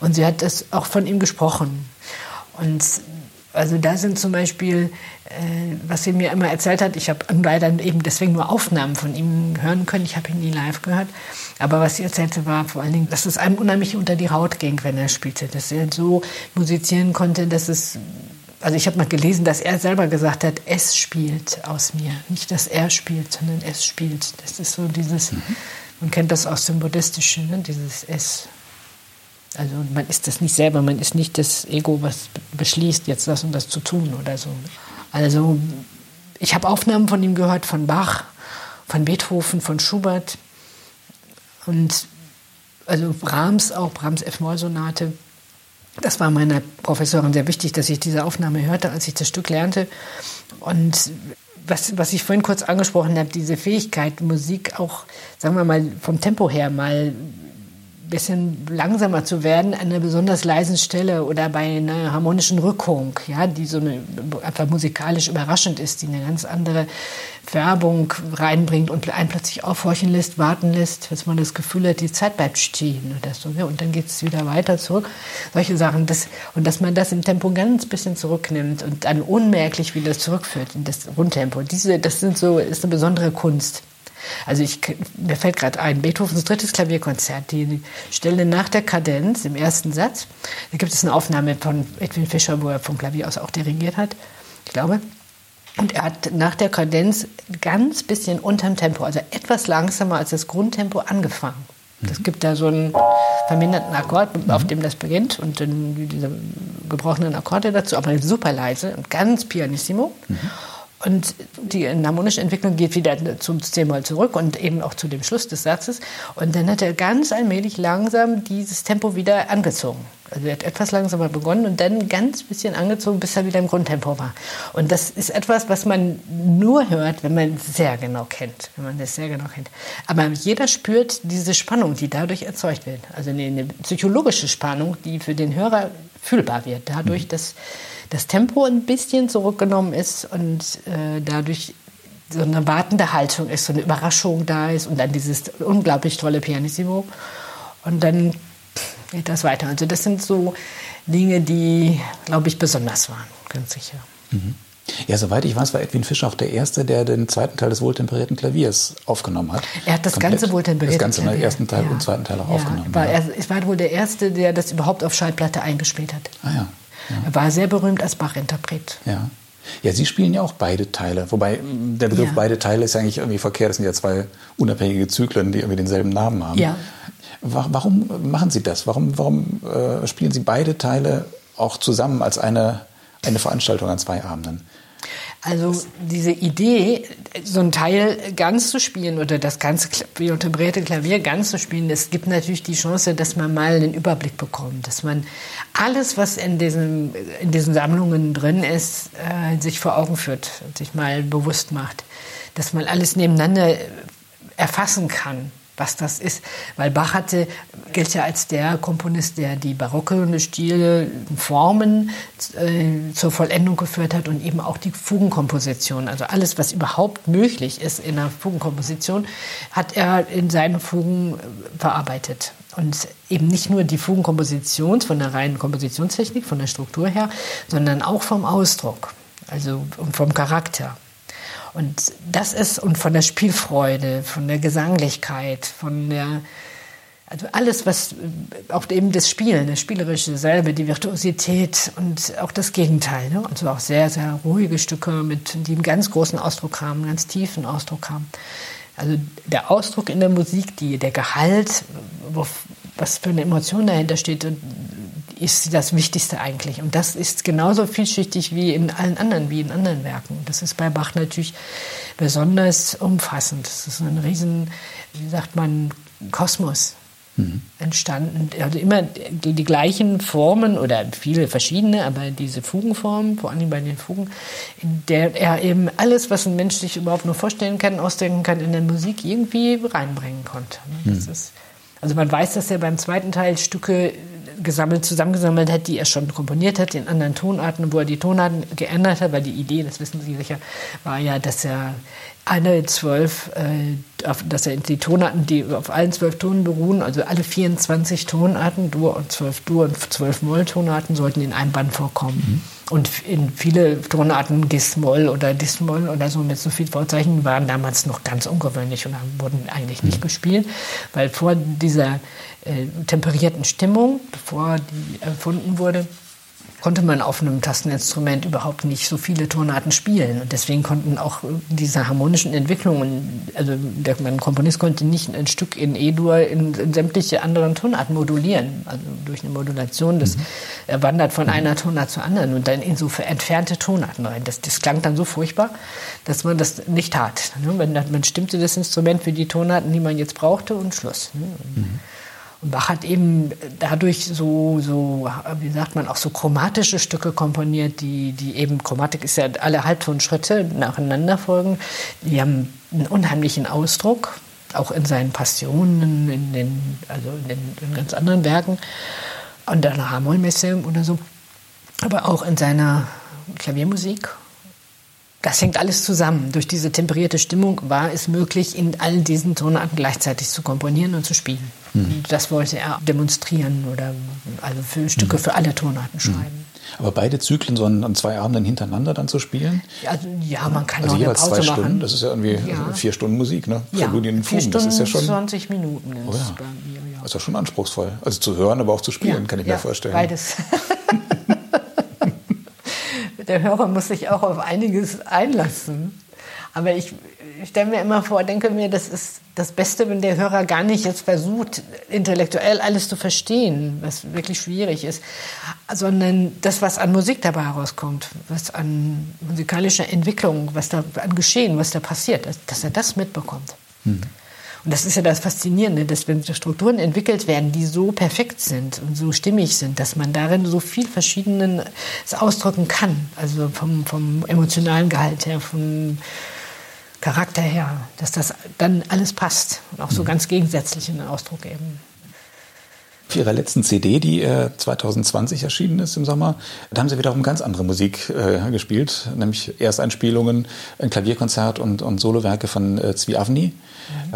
Und sie hat es auch von ihm gesprochen. Und also da sind zum Beispiel, äh, was sie mir immer erzählt hat, ich habe leider eben deswegen nur Aufnahmen von ihm hören können, ich habe ihn nie live gehört, aber was sie erzählte war vor allen Dingen, dass es einem unheimlich unter die Haut ging, wenn er spielte, dass er so musizieren konnte, dass es, also ich habe mal gelesen, dass er selber gesagt hat, es spielt aus mir, nicht dass er spielt, sondern es spielt. Das ist so dieses, mhm. man kennt das aus dem Buddhistischen, ne? dieses Es. Also man ist das nicht selber, man ist nicht das Ego, was beschließt, jetzt das und das zu tun oder so. Also ich habe Aufnahmen von ihm gehört, von Bach, von Beethoven, von Schubert und also Brahms auch, Brahms F-Moll-Sonate. Das war meiner Professorin sehr wichtig, dass ich diese Aufnahme hörte, als ich das Stück lernte. Und was, was ich vorhin kurz angesprochen habe, diese Fähigkeit, Musik auch, sagen wir mal, vom Tempo her mal bisschen langsamer zu werden an einer besonders leisen Stelle oder bei einer harmonischen Rückung, ja, die so eine, einfach musikalisch überraschend ist, die eine ganz andere Färbung reinbringt und einen plötzlich aufhorchen lässt, warten lässt, dass man das Gefühl hat, die Zeit bleibt stehen oder so, ja, und dann geht es wieder weiter zurück. Solche Sachen, das, und dass man das im Tempo ganz bisschen zurücknimmt und dann unmerklich wieder zurückführt in das Rundtempo. Diese, das sind so, ist eine besondere Kunst. Also ich, mir fällt gerade ein, Beethovens drittes Klavierkonzert, die Stelle nach der Kadenz im ersten Satz. Da gibt es eine Aufnahme von Edwin Fischer, wo er vom Klavier aus auch dirigiert hat, ich glaube. Und er hat nach der Kadenz ganz bisschen unterm Tempo, also etwas langsamer als das Grundtempo angefangen. Das mhm. gibt da so ein verminderten Akkord, mhm. auf dem das beginnt und dann diese gebrochenen Akkorde dazu, aber super leise und ganz pianissimo. Mhm. Und die harmonische Entwicklung geht wieder zum C-Moll zurück und eben auch zu dem Schluss des Satzes. Und dann hat er ganz allmählich langsam dieses Tempo wieder angezogen. Also er hat etwas langsamer begonnen und dann ganz bisschen angezogen, bis er wieder im Grundtempo war. Und das ist etwas, was man nur hört, wenn man es sehr genau kennt. Wenn man das sehr genau kennt. Aber jeder spürt diese Spannung, die dadurch erzeugt wird. Also eine, eine psychologische Spannung, die für den Hörer fühlbar wird. Dadurch, mhm. dass das Tempo ein bisschen zurückgenommen ist und äh, dadurch so eine wartende Haltung ist, so eine Überraschung da ist und dann dieses unglaublich tolle Pianissimo. Und dann geht das weiter. Also das sind so Dinge, die, glaube ich, besonders waren, ganz sicher. Mhm. Ja, soweit ich weiß, war Edwin Fischer auch der Erste, der den zweiten Teil des wohltemperierten Klaviers aufgenommen hat. Er hat das Komplett, ganze wohltemperierte Das ganze im ersten Teil ja. und zweiten Teil auch ja, aufgenommen. War, ja. Er war wohl der Erste, der das überhaupt auf Schallplatte eingespielt hat. Ah ja. Er war sehr berühmt als Bach-Interpret. Ja. Ja, Sie spielen ja auch beide Teile. Wobei der Begriff ja. beide Teile ist ja eigentlich irgendwie verkehrt. Das sind ja zwei unabhängige Zyklen, die irgendwie denselben Namen haben. Ja. Warum machen Sie das? Warum, warum äh, spielen Sie beide Teile auch zusammen als eine, eine Veranstaltung an zwei Abenden? Also diese Idee, so ein Teil ganz zu spielen oder das ganze unterbreite Klavier ganz zu spielen, es gibt natürlich die Chance, dass man mal einen Überblick bekommt, dass man alles, was in diesen, in diesen Sammlungen drin ist, äh, sich vor Augen führt, sich mal bewusst macht, dass man alles nebeneinander erfassen kann was das ist. Weil Bach hatte, gilt ja als der Komponist, der die barocke Stile, Formen äh, zur Vollendung geführt hat und eben auch die Fugenkomposition. Also alles, was überhaupt möglich ist in einer Fugenkomposition, hat er in seinen Fugen äh, verarbeitet. Und eben nicht nur die Fugenkomposition von der reinen Kompositionstechnik, von der Struktur her, sondern auch vom Ausdruck, also vom Charakter. Und das ist, und von der Spielfreude, von der Gesanglichkeit, von der, also alles, was, auch eben das Spielen, das Spielerische selber, die Virtuosität und auch das Gegenteil. Ne? Also auch sehr, sehr ruhige Stücke, mit, die einen ganz großen Ausdruck haben, einen ganz tiefen Ausdruck haben. Also der Ausdruck in der Musik, die, der Gehalt, wo, was für eine Emotion dahinter steht, ist das Wichtigste eigentlich. Und das ist genauso vielschichtig wie in allen anderen, wie in anderen Werken. Das ist bei Bach natürlich besonders umfassend. Das ist ein riesen, wie sagt man, Kosmos mhm. entstanden. Also immer die, die, gleichen Formen oder viele verschiedene, aber diese Fugenformen, vor allem bei den Fugen, in der er eben alles, was ein Mensch sich überhaupt nur vorstellen kann, ausdenken kann, in der Musik irgendwie reinbringen konnte. Mhm. ist, also man weiß, dass er beim zweiten Teil Stücke gesammelt, zusammengesammelt hat, die er schon komponiert hat, in anderen Tonarten, wo er die Tonarten geändert hat, weil die Idee, das wissen Sie sicher, war ja, dass er alle zwölf, äh, auf, dass er die Tonarten, die auf allen zwölf Tonen beruhen, also alle 24 Tonarten, Dur und zwölf Dur und zwölf Moll-Tonarten sollten in einem Band vorkommen. Mhm. Und in viele Tonarten Gis-Moll oder Dis-Moll oder so mit so viel Vorzeichen waren damals noch ganz ungewöhnlich und wurden eigentlich nicht mhm. gespielt, weil vor dieser äh, temperierten Stimmung, bevor die erfunden wurde, konnte man auf einem Tasteninstrument überhaupt nicht so viele Tonarten spielen. Und deswegen konnten auch diese harmonischen Entwicklungen, also der, mein Komponist konnte nicht ein Stück in E-Dur in, in, sämtliche anderen Tonarten modulieren. Also durch eine Modulation, das mhm. er wandert von einer Tonart zur anderen und dann in so entfernte Tonarten rein. Das, das klang dann so furchtbar, dass man das nicht tat. Ne? Man, man stimmte das Instrument für die Tonarten, die man jetzt brauchte und Schluss. Ne? Mhm. Und Bach hat eben dadurch so, so, wie sagt man, auch so chromatische Stücke komponiert, die, die eben, Chromatik ist ja alle Halbtonschritte nacheinander folgen. Die haben einen unheimlichen Ausdruck, auch in seinen Passionen, in den, also in den in ganz anderen Werken, an der Hamollmesse oder so, aber auch in seiner Klaviermusik das hängt alles zusammen. Durch diese temperierte Stimmung war es möglich, in all diesen Tonarten gleichzeitig zu komponieren und zu spielen. Mhm. Das wollte er demonstrieren oder also für Stücke mhm. für alle Tonarten mhm. schreiben. Aber beide Zyklen so an, zwei Abenden hintereinander dann zu spielen? Also, ja, man kann also auch jeweils eine Pause zwei machen. Stunden, das ist ja irgendwie ja. vier Stunden Musik, ne? Für ja, vier Stunden, das ist ja schon 20 Minuten ist oh ja. bei mir, ja. Das ist ja schon anspruchsvoll. Also zu hören, aber auch zu spielen, kann ich mir vorstellen. Beides. *laughs* der Hörer muss sich auch auf einiges einlassen. Aber ich, ich stelle mir immer vor, denke mir, das ist das Beste, wenn der Hörer gar nicht jetzt versucht, intellektuell alles zu verstehen, was wirklich schwierig ist, sondern das, was an Musik dabei herauskommt, was an musikalischer Entwicklung, was da an Geschehen, was da passiert, dass er das mitbekommt. Mhm. Und das ist ja das Faszinierende, dass wenn Strukturen entwickelt werden, die so perfekt sind und so stimmig sind, dass man darin so viel Verschiedenes ausdrücken kann. Also vom, vom emotionalen Gehalt her, vom Charakter her, dass das dann alles passt und auch so mhm. ganz gegensätzlich in den Ausdruck eben. Für ihre letzten CD, die äh, 2020 erschienen ist im Sommer, da haben sie wiederum ganz andere Musik äh, gespielt, nämlich Ersteinspielungen, ein Klavierkonzert und, und Solowerke von äh, Zvi Avni.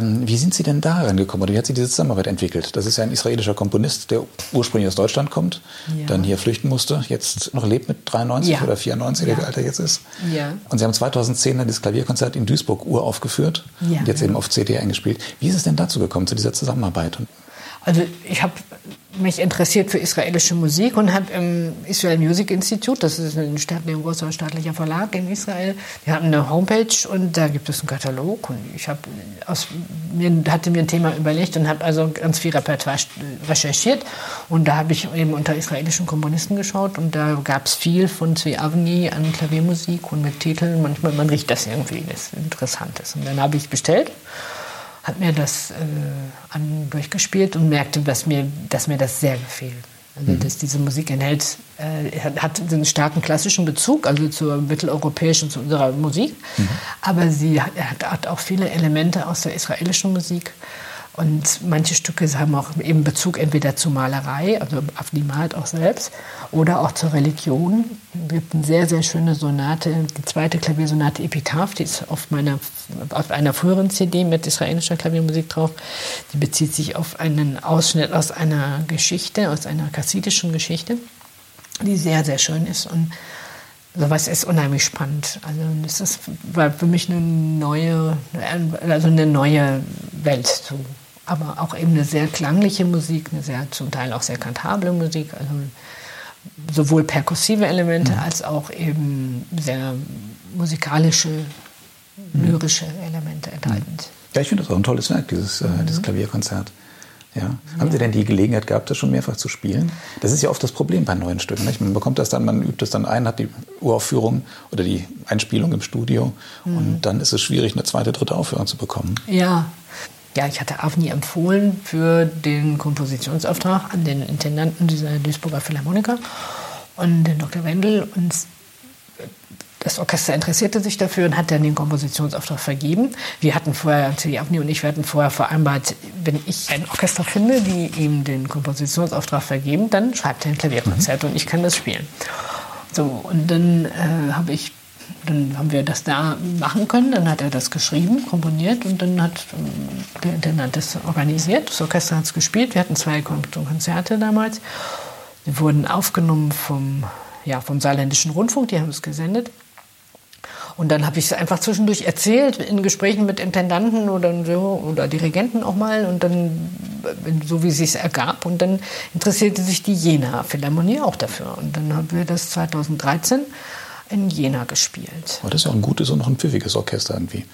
Mhm. Wie sind Sie denn da rangekommen oder wie hat sich diese Zusammenarbeit entwickelt? Das ist ja ein israelischer Komponist, der ursprünglich aus Deutschland kommt, ja. dann hier flüchten musste, jetzt noch lebt mit 93 ja. oder 94, ja. wie alt er jetzt ist. Ja. Und Sie haben 2010 dann das Klavierkonzert in Duisburg uraufgeführt ja. und jetzt eben auf CD eingespielt. Wie ist es denn dazu gekommen, zu dieser Zusammenarbeit? Also ich habe mich interessiert für israelische Musik und habe im Israel Music Institute, das ist ein, staatlicher, ein großer staatlicher Verlag in Israel, die haben eine Homepage und da gibt es einen Katalog und ich habe aus mir hatte mir ein Thema überlegt und habe also ganz viel Repertoire recherchiert und da habe ich eben unter israelischen Komponisten geschaut und da gab es viel von Zvi Avni an Klaviermusik und mit Titeln, manchmal man riecht das irgendwie, das interessant ist. Und dann habe ich bestellt hat mir das äh, an, durchgespielt und merkte, dass mir, dass mir das sehr gefiel. Also, mhm. dass diese Musik enthält, äh, hat einen starken klassischen Bezug, also zur mitteleuropäischen, zu unserer Musik, mhm. aber sie hat, hat, auch viele Elemente aus der israelischen Musik und manche Stücke haben auch eben Bezug entweder zur Malerei, also Afni malt auch selbst, oder auch zur Religion. Es gibt eine sehr, sehr schöne Sonate, die zweite Klaviersonate Epitaph, die ist auf, meiner, auf einer früheren CD mit israelischer Klaviermusik drauf. Die bezieht sich auf einen Ausschnitt aus einer Geschichte, aus einer kassidischen Geschichte, die sehr, sehr schön ist. Und sowas ist unheimlich spannend. Also das ist, war für mich eine neue, also eine neue Welt zu aber auch eben eine sehr klangliche Musik, eine sehr zum Teil auch sehr kantable Musik, also sowohl perkussive Elemente mhm. als auch eben sehr musikalische, mhm. lyrische Elemente enthalten. Ja, ich finde das auch ein tolles Werk, dieses, äh, mhm. dieses Klavierkonzert. Ja. Haben ja. Sie denn die Gelegenheit gehabt, das schon mehrfach zu spielen? Das ist ja oft das Problem bei neuen Stücken. Nicht? Man bekommt das dann, man übt das dann ein, hat die Uraufführung oder die Einspielung im Studio mhm. und dann ist es schwierig, eine zweite, dritte Aufführung zu bekommen. Ja, ja, ich hatte Avni empfohlen für den Kompositionsauftrag an den Intendanten dieser Duisburger Philharmoniker und den Dr. Wendel. Und das Orchester interessierte sich dafür und hat dann den Kompositionsauftrag vergeben. Wir hatten vorher, die Avni und ich, wir hatten vorher vereinbart, wenn ich ein Orchester finde, die ihm den Kompositionsauftrag vergeben, dann schreibt er ein Klavierkonzert mhm. und ich kann das spielen. So, und dann äh, habe ich dann haben wir das da machen können. Dann hat er das geschrieben, komponiert und dann hat ähm, der Intendant das organisiert. Das Orchester hat es gespielt. Wir hatten zwei Konzerte damals. Die wurden aufgenommen vom, ja, vom Saarländischen Rundfunk, die haben es gesendet. Und dann habe ich es einfach zwischendurch erzählt, in Gesprächen mit Intendanten oder so, oder Dirigenten auch mal. Und dann, so wie es sich ergab. Und dann interessierte sich die Jena Philharmonie auch dafür. Und dann haben wir das 2013 in Jena gespielt. Aber das ist ja ein gutes und noch ein pfiffiges Orchester irgendwie.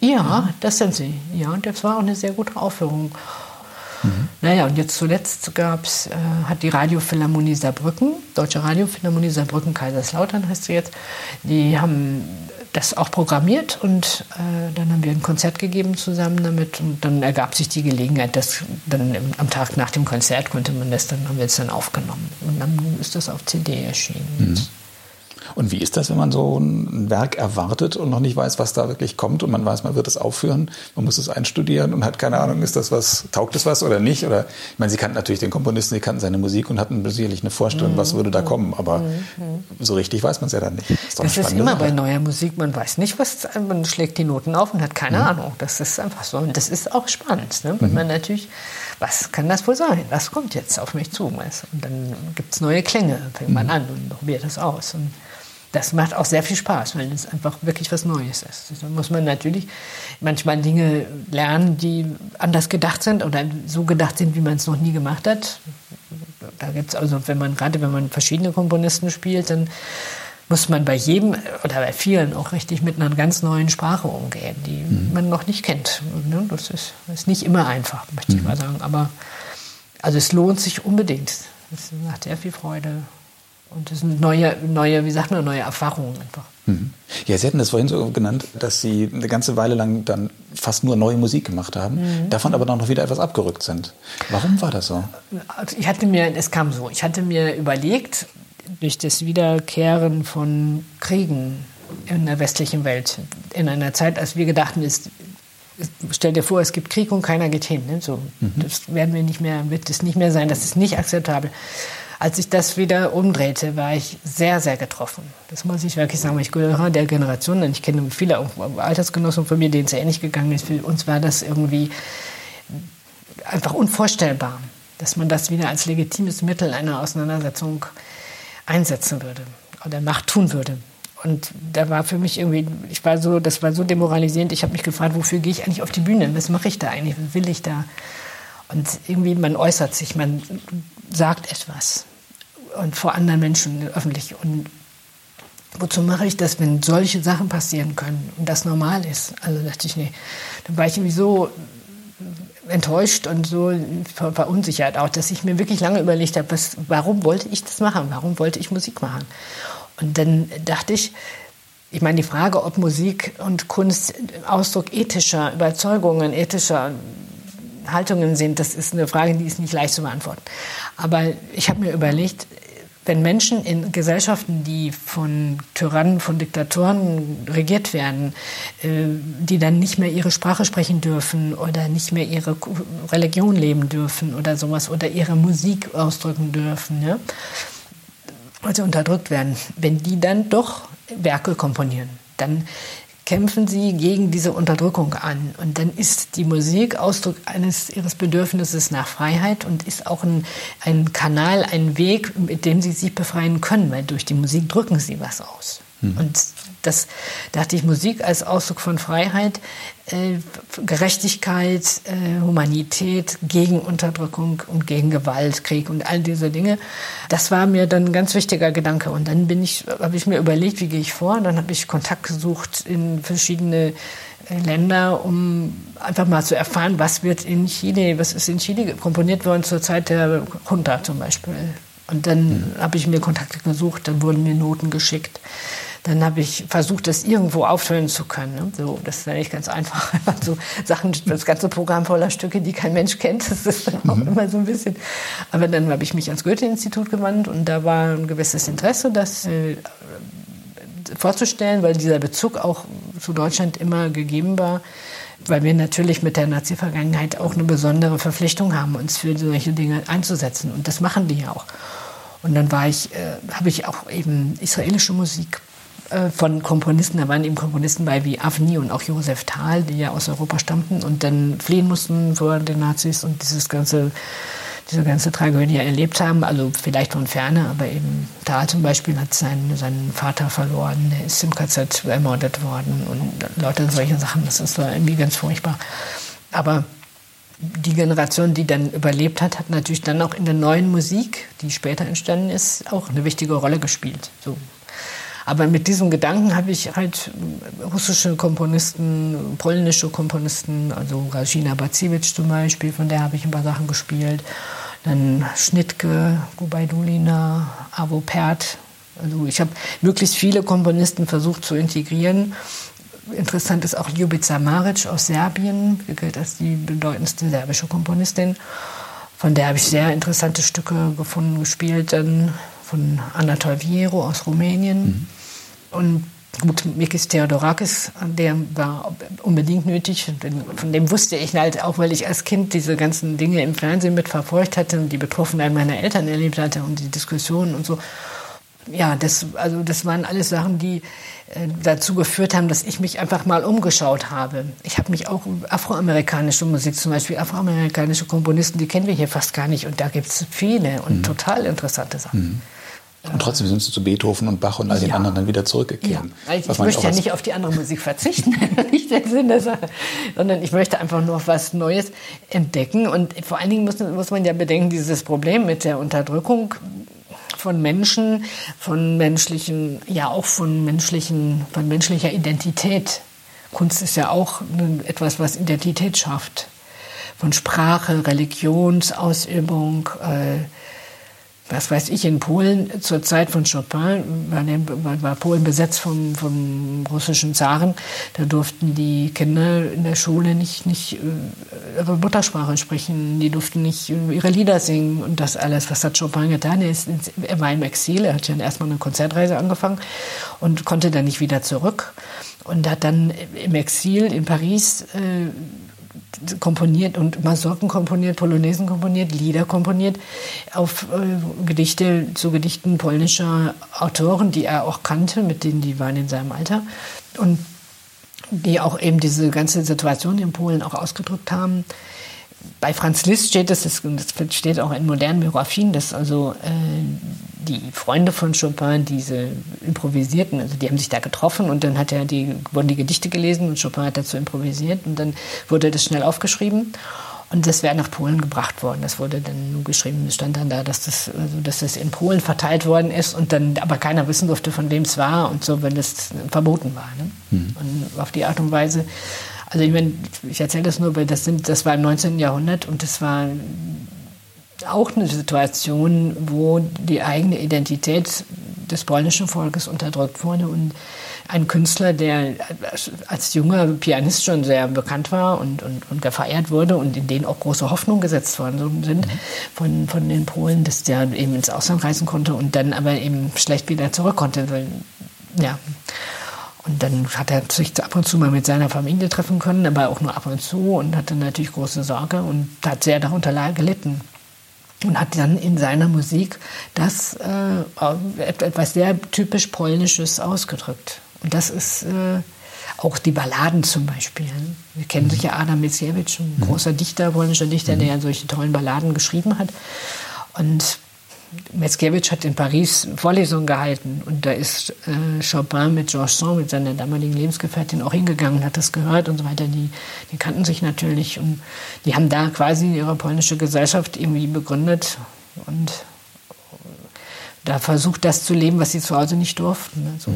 Ja, das sind sie. Ja, und das war auch eine sehr gute Aufführung. Mhm. Naja, und jetzt zuletzt gab's, äh, hat die Radiophilharmonie Saarbrücken, Deutsche Radiophilharmonie Saarbrücken, Kaiserslautern heißt sie jetzt, die haben das auch programmiert und äh, dann haben wir ein Konzert gegeben zusammen damit und dann ergab sich die Gelegenheit, dass dann im, am Tag nach dem Konzert konnte man das dann, haben wir es dann aufgenommen und dann ist das auf CD erschienen. Mhm. Und wie ist das, wenn man so ein Werk erwartet und noch nicht weiß, was da wirklich kommt und man weiß, man wird es aufführen, man muss es einstudieren und hat keine Ahnung, ist das was, taugt es was oder nicht? Oder ich meine, Sie kannten natürlich den Komponisten, Sie kannten seine Musik und hatten sicherlich eine Vorstellung, mhm. was würde da kommen, aber mhm. so richtig weiß man es ja dann nicht. Das ist, das ist immer Sache. bei neuer Musik, man weiß nicht, was, man schlägt die Noten auf und hat keine mhm. Ahnung. Das ist einfach so. Und das ist auch spannend, ne? wenn mhm. man natürlich was kann das wohl sein? Was kommt jetzt auf mich zu? Und dann gibt es neue Klänge, fängt man mhm. an und probiert das aus. Und das macht auch sehr viel Spaß, weil es einfach wirklich was Neues ist. Da muss man natürlich manchmal Dinge lernen, die anders gedacht sind oder so gedacht sind, wie man es noch nie gemacht hat. Da gibt's also, wenn man gerade wenn man verschiedene Komponisten spielt, dann muss man bei jedem oder bei vielen auch richtig mit einer ganz neuen Sprache umgehen, die mhm. man noch nicht kennt. Ne? Das ist, ist, nicht immer einfach, möchte mhm. ich mal sagen. Aber also es lohnt sich unbedingt. Es macht sehr viel Freude. Und es sind neue, neue, wie sagt man, neue Erfahrungen einfach. Mhm. Ja, Sie hatten das vorhin so genannt, dass Sie eine ganze Weile lang dann fast nur neue Musik gemacht haben, mhm. davon aber dann noch wieder etwas abgerückt sind. Warum war das so? Also ich hatte mir, es kam so, ich hatte mir überlegt, durch das Wiederkehren von Kriegen in der westlichen Welt, in einer Zeit, als wir gedachten, ist, stell dir vor, es gibt Krieg und keiner geht hin. Ne? So, mhm. Das werden wir nicht mehr, wird es nicht mehr sein, das ist nicht akzeptabel. Als ich das wieder umdrehte, war ich sehr, sehr getroffen. Das muss ich wirklich sagen. Ich gehöre der Generation, und ich kenne viele Altersgenossen von mir, denen es ähnlich gegangen ist. Für uns war das irgendwie einfach unvorstellbar, dass man das wieder als legitimes Mittel einer Auseinandersetzung einsetzen würde oder Macht tun würde. Und da war für mich irgendwie, ich war so, das war so demoralisierend. Ich habe mich gefragt, wofür gehe ich eigentlich auf die Bühne? Was mache ich da eigentlich? Was will ich da? Und irgendwie, man äußert sich, man sagt etwas. Und vor anderen Menschen öffentlich. Und wozu mache ich das, wenn solche Sachen passieren können und das normal ist? Also dachte ich, nee. Dann war ich irgendwie so enttäuscht und so verunsichert auch, dass ich mir wirklich lange überlegt habe, was, warum wollte ich das machen? Warum wollte ich Musik machen? Und dann dachte ich, ich meine, die Frage, ob Musik und Kunst Ausdruck ethischer Überzeugungen, ethischer Haltungen sind, das ist eine Frage, die ist nicht leicht zu beantworten. Aber ich habe mir überlegt, wenn Menschen in Gesellschaften, die von Tyrannen, von Diktatoren regiert werden, äh, die dann nicht mehr ihre Sprache sprechen dürfen oder nicht mehr ihre Religion leben dürfen oder sowas oder ihre Musik ausdrücken dürfen, ja, also unterdrückt werden, wenn die dann doch Werke komponieren, dann kämpfen sie gegen diese Unterdrückung an. Und dann ist die Musik Ausdruck eines ihres Bedürfnisses nach Freiheit und ist auch ein, ein Kanal, ein Weg, mit dem sie sich befreien können, weil durch die Musik drücken sie was aus. Hm. Und das dachte ich, Musik als Ausdruck von Freiheit, äh, Gerechtigkeit, äh, Humanität, gegen Unterdrückung und gegen Gewalt, Krieg und all diese Dinge. Das war mir dann ein ganz wichtiger Gedanke. Und dann ich, habe ich mir überlegt, wie gehe ich vor. Dann habe ich Kontakt gesucht in verschiedene äh, Länder, um einfach mal zu erfahren, was wird in Chile, was ist in Chile komponiert worden zur Zeit der Junta zum Beispiel. Und dann mhm. habe ich mir Kontakte gesucht, dann wurden mir Noten geschickt. Dann habe ich versucht, das irgendwo auffüllen zu können. Ne? So, das ist ja nicht ganz einfach. *laughs* so Sachen, das ganze Programm voller Stücke, die kein Mensch kennt, das ist dann auch mhm. immer so ein bisschen. Aber dann habe ich mich ans Goethe-Institut gewandt und da war ein gewisses Interesse, das äh, vorzustellen, weil dieser Bezug auch zu Deutschland immer gegeben war weil wir natürlich mit der Nazi-Vergangenheit auch eine besondere Verpflichtung haben, uns für solche Dinge einzusetzen. Und das machen die ja auch. Und dann war ich, äh, habe ich auch eben israelische Musik äh, von Komponisten, da waren eben Komponisten bei wie Avni und auch Josef Thal, die ja aus Europa stammten und dann fliehen mussten vor den Nazis und dieses ganze, diese ganze Tragödie erlebt haben, also vielleicht von ferne, aber eben Thal zum Beispiel hat seinen, seinen Vater verloren, der ist im KZ ermordet worden und Leute solche Sachen, das ist irgendwie ganz furchtbar. Aber die Generation, die dann überlebt hat, hat natürlich dann auch in der neuen Musik, die später entstanden ist, auch eine wichtige Rolle gespielt. So aber mit diesem Gedanken habe ich halt russische Komponisten, polnische Komponisten, also Rajina Baciewicz zum Beispiel, von der habe ich ein paar Sachen gespielt. Dann Schnittke, Gubaidulina, Avo Pert. Also ich habe möglichst viele Komponisten versucht zu integrieren. Interessant ist auch Ljubica Maric aus Serbien, die gilt als die bedeutendste serbische Komponistin. Von der habe ich sehr interessante Stücke gefunden, gespielt. Dann von Anatol Viero aus Rumänien. Mhm. Und gut, Mikis Theodorakis, der war unbedingt nötig. Von dem wusste ich halt auch, weil ich als Kind diese ganzen Dinge im Fernsehen mitverfolgt hatte und die Betroffenheit meiner Eltern erlebt hatte und die Diskussionen und so. Ja, das, also das waren alles Sachen, die äh, dazu geführt haben, dass ich mich einfach mal umgeschaut habe. Ich habe mich auch afroamerikanische Musik, zum Beispiel afroamerikanische Komponisten, die kennen wir hier fast gar nicht. Und da gibt es viele und mhm. total interessante Sachen. Mhm. Und trotzdem sind sie zu Beethoven und Bach und all den ja. anderen dann wieder zurückgekehrt. Ja. Also ich möchte ja nicht auf die andere Musik verzichten, *laughs* nicht der Sinn der Sache, sondern ich möchte einfach nur was Neues entdecken. Und vor allen Dingen muss, muss man ja bedenken, dieses Problem mit der Unterdrückung von Menschen, von menschlichen, ja auch von menschlichen, von menschlicher Identität. Kunst ist ja auch etwas, was Identität schafft. Von Sprache, Religionsausübung, äh, was weiß ich, in Polen zur Zeit von Chopin war, war Polen besetzt vom, vom russischen Zaren. Da durften die Kinder in der Schule nicht, nicht äh, ihre Muttersprache sprechen, die durften nicht ihre Lieder singen und das alles. Was hat Chopin getan? Er, ist, er war im Exil, er hat ja erstmal eine Konzertreise angefangen und konnte dann nicht wieder zurück und hat dann im Exil in Paris äh, komponiert und Masorken komponiert, Polonesen komponiert, Lieder komponiert auf äh, Gedichte zu Gedichten polnischer Autoren, die er auch kannte, mit denen die waren in seinem Alter. Und die auch eben diese ganze Situation in Polen auch ausgedrückt haben. Bei Franz Liszt steht es, das steht auch in modernen Biografien, dass also äh, die Freunde von Chopin diese improvisierten, also die haben sich da getroffen und dann hat er die, wurden die Gedichte gelesen und Chopin hat dazu improvisiert und dann wurde das schnell aufgeschrieben. Und das wäre nach Polen gebracht worden. Das wurde dann nur geschrieben, es stand dann da, dass das, also, dass das in Polen verteilt worden ist und dann aber keiner wissen durfte, von wem es war und so, wenn das verboten war. Ne? Mhm. Und auf die Art und Weise also ich meine, ich erzähle das nur, weil das, sind, das war im 19. Jahrhundert und das war auch eine Situation, wo die eigene Identität des polnischen Volkes unterdrückt wurde und ein Künstler, der als junger Pianist schon sehr bekannt war und, und, und gefeiert wurde und in den auch große Hoffnungen gesetzt worden sind mhm. von, von den Polen, dass der eben ins Ausland reisen konnte und dann aber eben schlecht wieder zurück konnte. Ja. Und dann hat er sich ab und zu mal mit seiner Familie treffen können, aber auch nur ab und zu und hatte natürlich große Sorge und hat sehr darunter gelitten. Und hat dann in seiner Musik das äh, etwas sehr typisch Polnisches ausgedrückt. Und das ist äh, auch die Balladen zum Beispiel. Wir kennen mhm. sicher Adam Mickiewicz, ein mhm. großer Dichter, polnischer Dichter, mhm. der ja solche tollen Balladen geschrieben hat. Und Mickiewicz hat in Paris Vorlesungen gehalten und da ist äh, Chopin mit Georges Sand, mit seiner damaligen Lebensgefährtin, auch hingegangen, hat das gehört und so weiter. Die, die kannten sich natürlich und die haben da quasi ihre polnische Gesellschaft irgendwie begründet und da versucht, das zu leben, was sie zu Hause nicht durften. Also.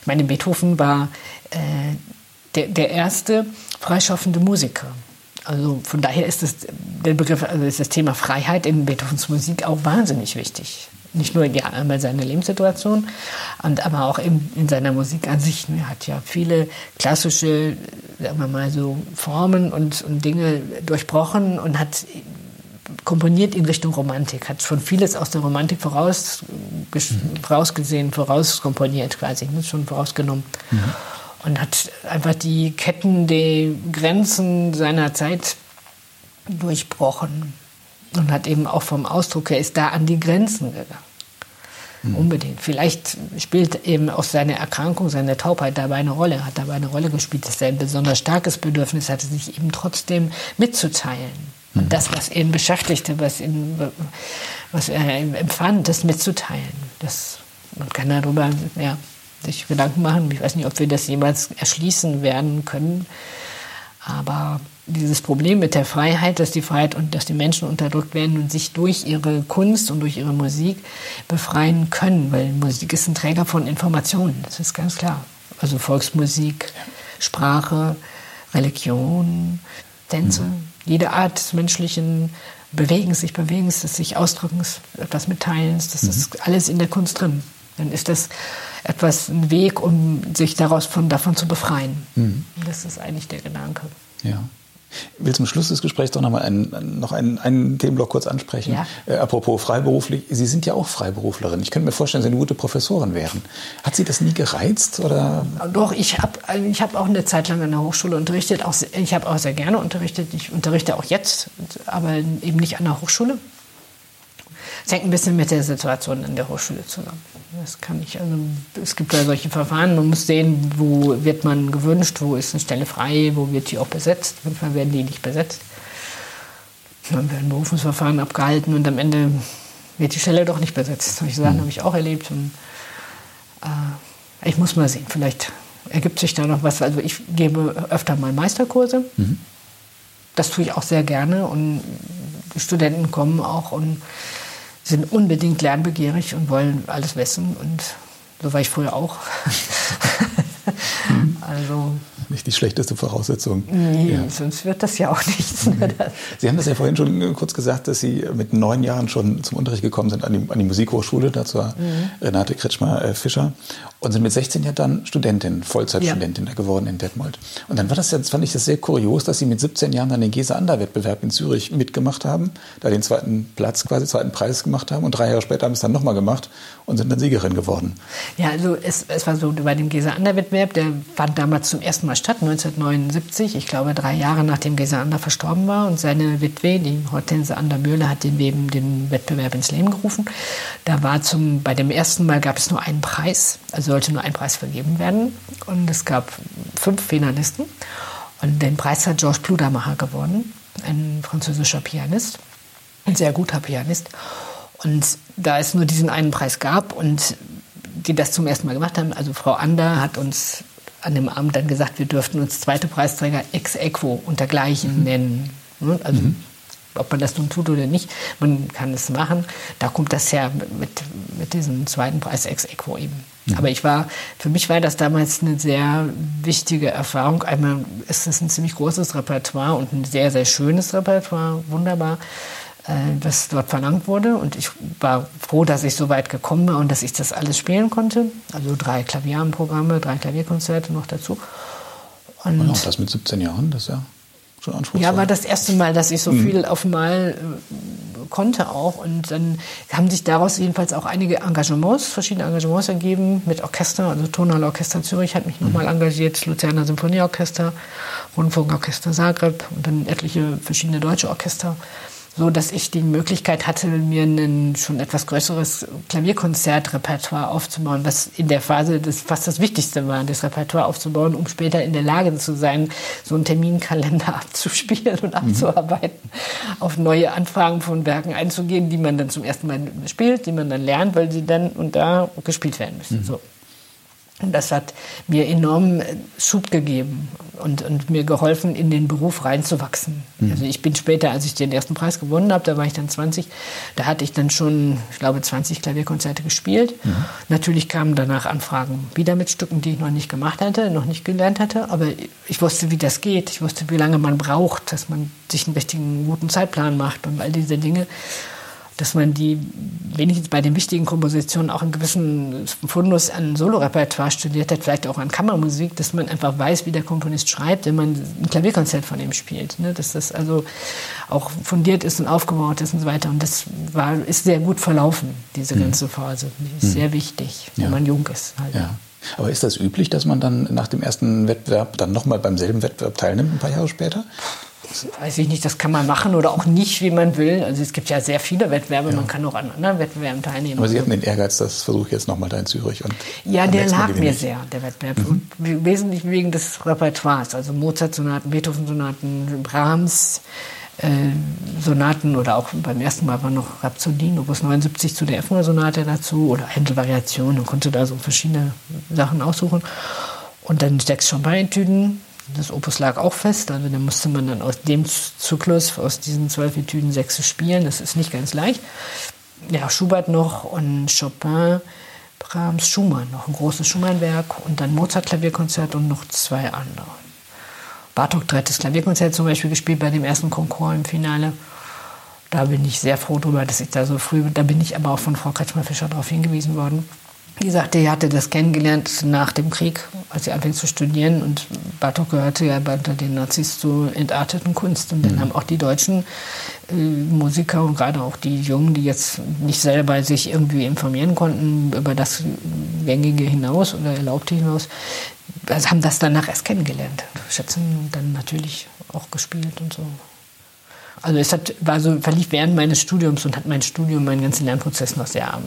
Ich meine, Beethoven war äh, der, der erste freischaffende Musiker. Also von daher ist das, der Begriff, also ist das Thema Freiheit in Beethovens Musik auch wahnsinnig wichtig. Nicht nur ja, einmal seine Lebenssituation, und aber auch in, in seiner Musik an sich. Er hat ja viele klassische, sagen wir mal so, Formen und, und Dinge durchbrochen und hat komponiert in Richtung Romantik, hat schon vieles aus der Romantik voraus, vorausgesehen, vorauskomponiert quasi, ne, schon vorausgenommen. Mhm und hat einfach die Ketten, die Grenzen seiner Zeit durchbrochen und hat eben auch vom Ausdruck her ist da an die Grenzen gegangen. Mhm. Unbedingt. Vielleicht spielt eben auch seine Erkrankung, seine Taubheit dabei eine Rolle, hat dabei eine Rolle gespielt, dass er ein besonders starkes Bedürfnis hatte, sich eben trotzdem mitzuteilen. Mhm. Und das, was ihn beschäftigte, was, ihn, was er empfand, das mitzuteilen. Das, man kann darüber, ja, sich Gedanken machen. Ich weiß nicht, ob wir das jemals erschließen werden können. Aber dieses Problem mit der Freiheit, dass die Freiheit und dass die Menschen unterdrückt werden und sich durch ihre Kunst und durch ihre Musik befreien können, weil Musik ist ein Träger von Informationen, das ist ganz klar. Also Volksmusik, Sprache, Religion, Tänze, mhm. jede Art des menschlichen Bewegens, sich Bewegens, des sich Ausdrückens, etwas Mitteilens, das mhm. ist alles in der Kunst drin. Dann ist das etwas ein Weg, um sich daraus von, davon zu befreien. Mhm. Das ist eigentlich der Gedanke. Ja. Ich will zum Schluss des Gesprächs doch noch mal einen, noch einen, einen Themenblock kurz ansprechen. Ja. Äh, apropos freiberuflich, Sie sind ja auch Freiberuflerin. Ich könnte mir vorstellen, dass Sie eine gute Professorin wären. Hat Sie das nie gereizt? Oder? Doch, ich habe ich hab auch eine Zeit lang an der Hochschule unterrichtet. Auch, ich habe auch sehr gerne unterrichtet. Ich unterrichte auch jetzt, aber eben nicht an der Hochschule. Es hängt ein bisschen mit der Situation in der Hochschule zusammen. Das kann ich, also es gibt da solche Verfahren, man muss sehen, wo wird man gewünscht, wo ist eine Stelle frei, wo wird die auch besetzt. Manchmal werden die nicht besetzt. Dann werden Berufungsverfahren abgehalten und am Ende wird die Stelle doch nicht besetzt. Solche Sachen mhm. habe ich auch erlebt. Und, äh, ich muss mal sehen, vielleicht ergibt sich da noch was. Also ich gebe öfter mal Meisterkurse. Mhm. Das tue ich auch sehr gerne und die Studenten kommen auch und sind unbedingt lernbegierig und wollen alles wissen. Und so war ich früher auch. *laughs* also nicht die schlechteste Voraussetzung. Nee, ja. sonst wird das ja auch nichts. Ne? Sie haben das ja vorhin schon kurz gesagt, dass Sie mit neun Jahren schon zum Unterricht gekommen sind an die, an die Musikhochschule, dazu war mhm. Renate Kretschmer-Fischer und sind mit 16 Jahren dann Studentin, Vollzeitstudentin ja. geworden in Detmold. Und dann war das, jetzt fand ich das sehr kurios, dass Sie mit 17 Jahren dann den Gese-Ander-Wettbewerb in Zürich mitgemacht haben, da den zweiten Platz quasi, zweiten Preis gemacht haben und drei Jahre später haben Sie es dann nochmal gemacht und sind dann Siegerin geworden. Ja, also es, es war so bei dem Gese-Ander-Wettbewerb, der fand damals zum ersten Mal statt, 1979, ich glaube drei Jahre nachdem Gese Ander verstorben war und seine Witwe, die Hortense Ander-Mühle, hat den, Leben, den Wettbewerb ins Leben gerufen. Da war zum, bei dem ersten Mal gab es nur einen Preis, also sollte nur ein Preis vergeben werden und es gab fünf Finalisten und den Preis hat Georges Pludermacher gewonnen, ein französischer Pianist, ein sehr guter Pianist. Und da es nur diesen einen Preis gab und die das zum ersten Mal gemacht haben, also Frau Ander hat uns an dem Abend dann gesagt, wir dürften uns zweite Preisträger ex equo untergleichen mhm. nennen. Ne? Also mhm. ob man das nun tut oder nicht, man kann es machen. Da kommt das her mit, mit diesem zweiten Preis ex equo eben. Mhm. Aber ich war, für mich war das damals eine sehr wichtige Erfahrung. Einmal ist es ein ziemlich großes Repertoire und ein sehr, sehr schönes Repertoire, wunderbar was äh, dort verlangt wurde. Und ich war froh, dass ich so weit gekommen war und dass ich das alles spielen konnte. Also drei Klavierprogramme, drei Klavierkonzerte noch dazu. Und, und auch das mit 17 Jahren, das ist ja schon anspruchsvoll. Ja, war das erste Mal, dass ich so mhm. viel auf einmal äh, konnte auch. Und dann haben sich daraus jedenfalls auch einige Engagements, verschiedene Engagements ergeben mit Orchester. Also Tonhalle Orchester Zürich hat mich mhm. nochmal engagiert, Luzerner Symphonieorchester, Rundfunkorchester Zagreb und dann etliche verschiedene deutsche Orchester so dass ich die Möglichkeit hatte, mir ein schon etwas größeres Klavierkonzertrepertoire aufzubauen, was in der Phase das fast das Wichtigste war, das Repertoire aufzubauen, um später in der Lage zu sein, so einen Terminkalender *laughs* abzuspielen und mhm. abzuarbeiten, auf neue Anfragen von Werken einzugehen, die man dann zum ersten Mal spielt, die man dann lernt, weil sie dann und da gespielt werden müssen. Mhm. So. Und das hat mir enorm äh, Schub gegeben und, und mir geholfen, in den Beruf reinzuwachsen. Mhm. Also ich bin später, als ich den ersten Preis gewonnen habe, da war ich dann 20, da hatte ich dann schon, ich glaube, 20 Klavierkonzerte gespielt. Mhm. Natürlich kamen danach Anfragen wieder mit Stücken, die ich noch nicht gemacht hatte, noch nicht gelernt hatte, aber ich wusste, wie das geht. Ich wusste, wie lange man braucht, dass man sich einen richtigen, guten Zeitplan macht und all diese Dinge dass man die wenigstens bei den wichtigen Kompositionen auch einen gewissen Fundus an Solorepertoire studiert hat, vielleicht auch an Kammermusik, dass man einfach weiß, wie der Komponist schreibt, wenn man ein Klavierkonzert von ihm spielt. Ne? Dass das also auch fundiert ist und aufgebaut ist und so weiter. Und das war, ist sehr gut verlaufen, diese mhm. ganze Phase. Die ist mhm. sehr wichtig, wenn ja. man jung ist. Halt. Ja. Aber ist das üblich, dass man dann nach dem ersten Wettbewerb dann nochmal beim selben Wettbewerb teilnimmt, ein paar Jahre später? Weiß ich nicht, das kann man machen oder auch nicht, wie man will. Also es gibt ja sehr viele Wettbewerbe, ja. man kann auch an anderen Wettbewerben teilnehmen. Aber Sie hatten den Ehrgeiz, das versuche ich jetzt nochmal da in Zürich. Und ja, der lag mir sehr, der Wettbewerb. Mhm. Und wesentlich wegen des Repertoires, also Mozart-Sonaten, Beethoven-Sonaten, Brahms, äh, Sonaten oder auch beim ersten Mal war noch Rhapsodien, Opus 79 zu der F-Sonate dazu oder Händel-Variationen und konnte da so verschiedene Sachen aussuchen. Und dann sechs Champagne-Etüden, das Opus lag auch fest, also da musste man dann aus dem Zyklus, aus diesen zwölf Etüden sechs spielen. Das ist nicht ganz leicht. Ja, Schubert noch und Chopin, Brahms, Schumann, noch ein großes Schumann-Werk und dann Mozart-Klavierkonzert und noch zwei andere. Bartok drittes Klavierkonzert zum Beispiel gespielt bei dem ersten Konkurs im Finale. Da bin ich sehr froh drüber, dass ich da so früh, da bin ich aber auch von Frau Kretschmer-Fischer darauf hingewiesen worden. Die sagte, er hatte das kennengelernt nach dem Krieg, als sie anfing zu studieren. Und Bartok gehörte ja unter den Nazis zur entarteten Kunst. Und dann mhm. haben auch die deutschen äh, Musiker und gerade auch die Jungen, die jetzt nicht selber sich irgendwie informieren konnten über das Gängige hinaus oder Erlaubte hinaus, also haben das danach erst kennengelernt. Schätzen dann natürlich auch gespielt und so. Also es hat, war so, verlief während meines Studiums und hat mein Studium, meinen ganzen Lernprozess noch sehr ähm,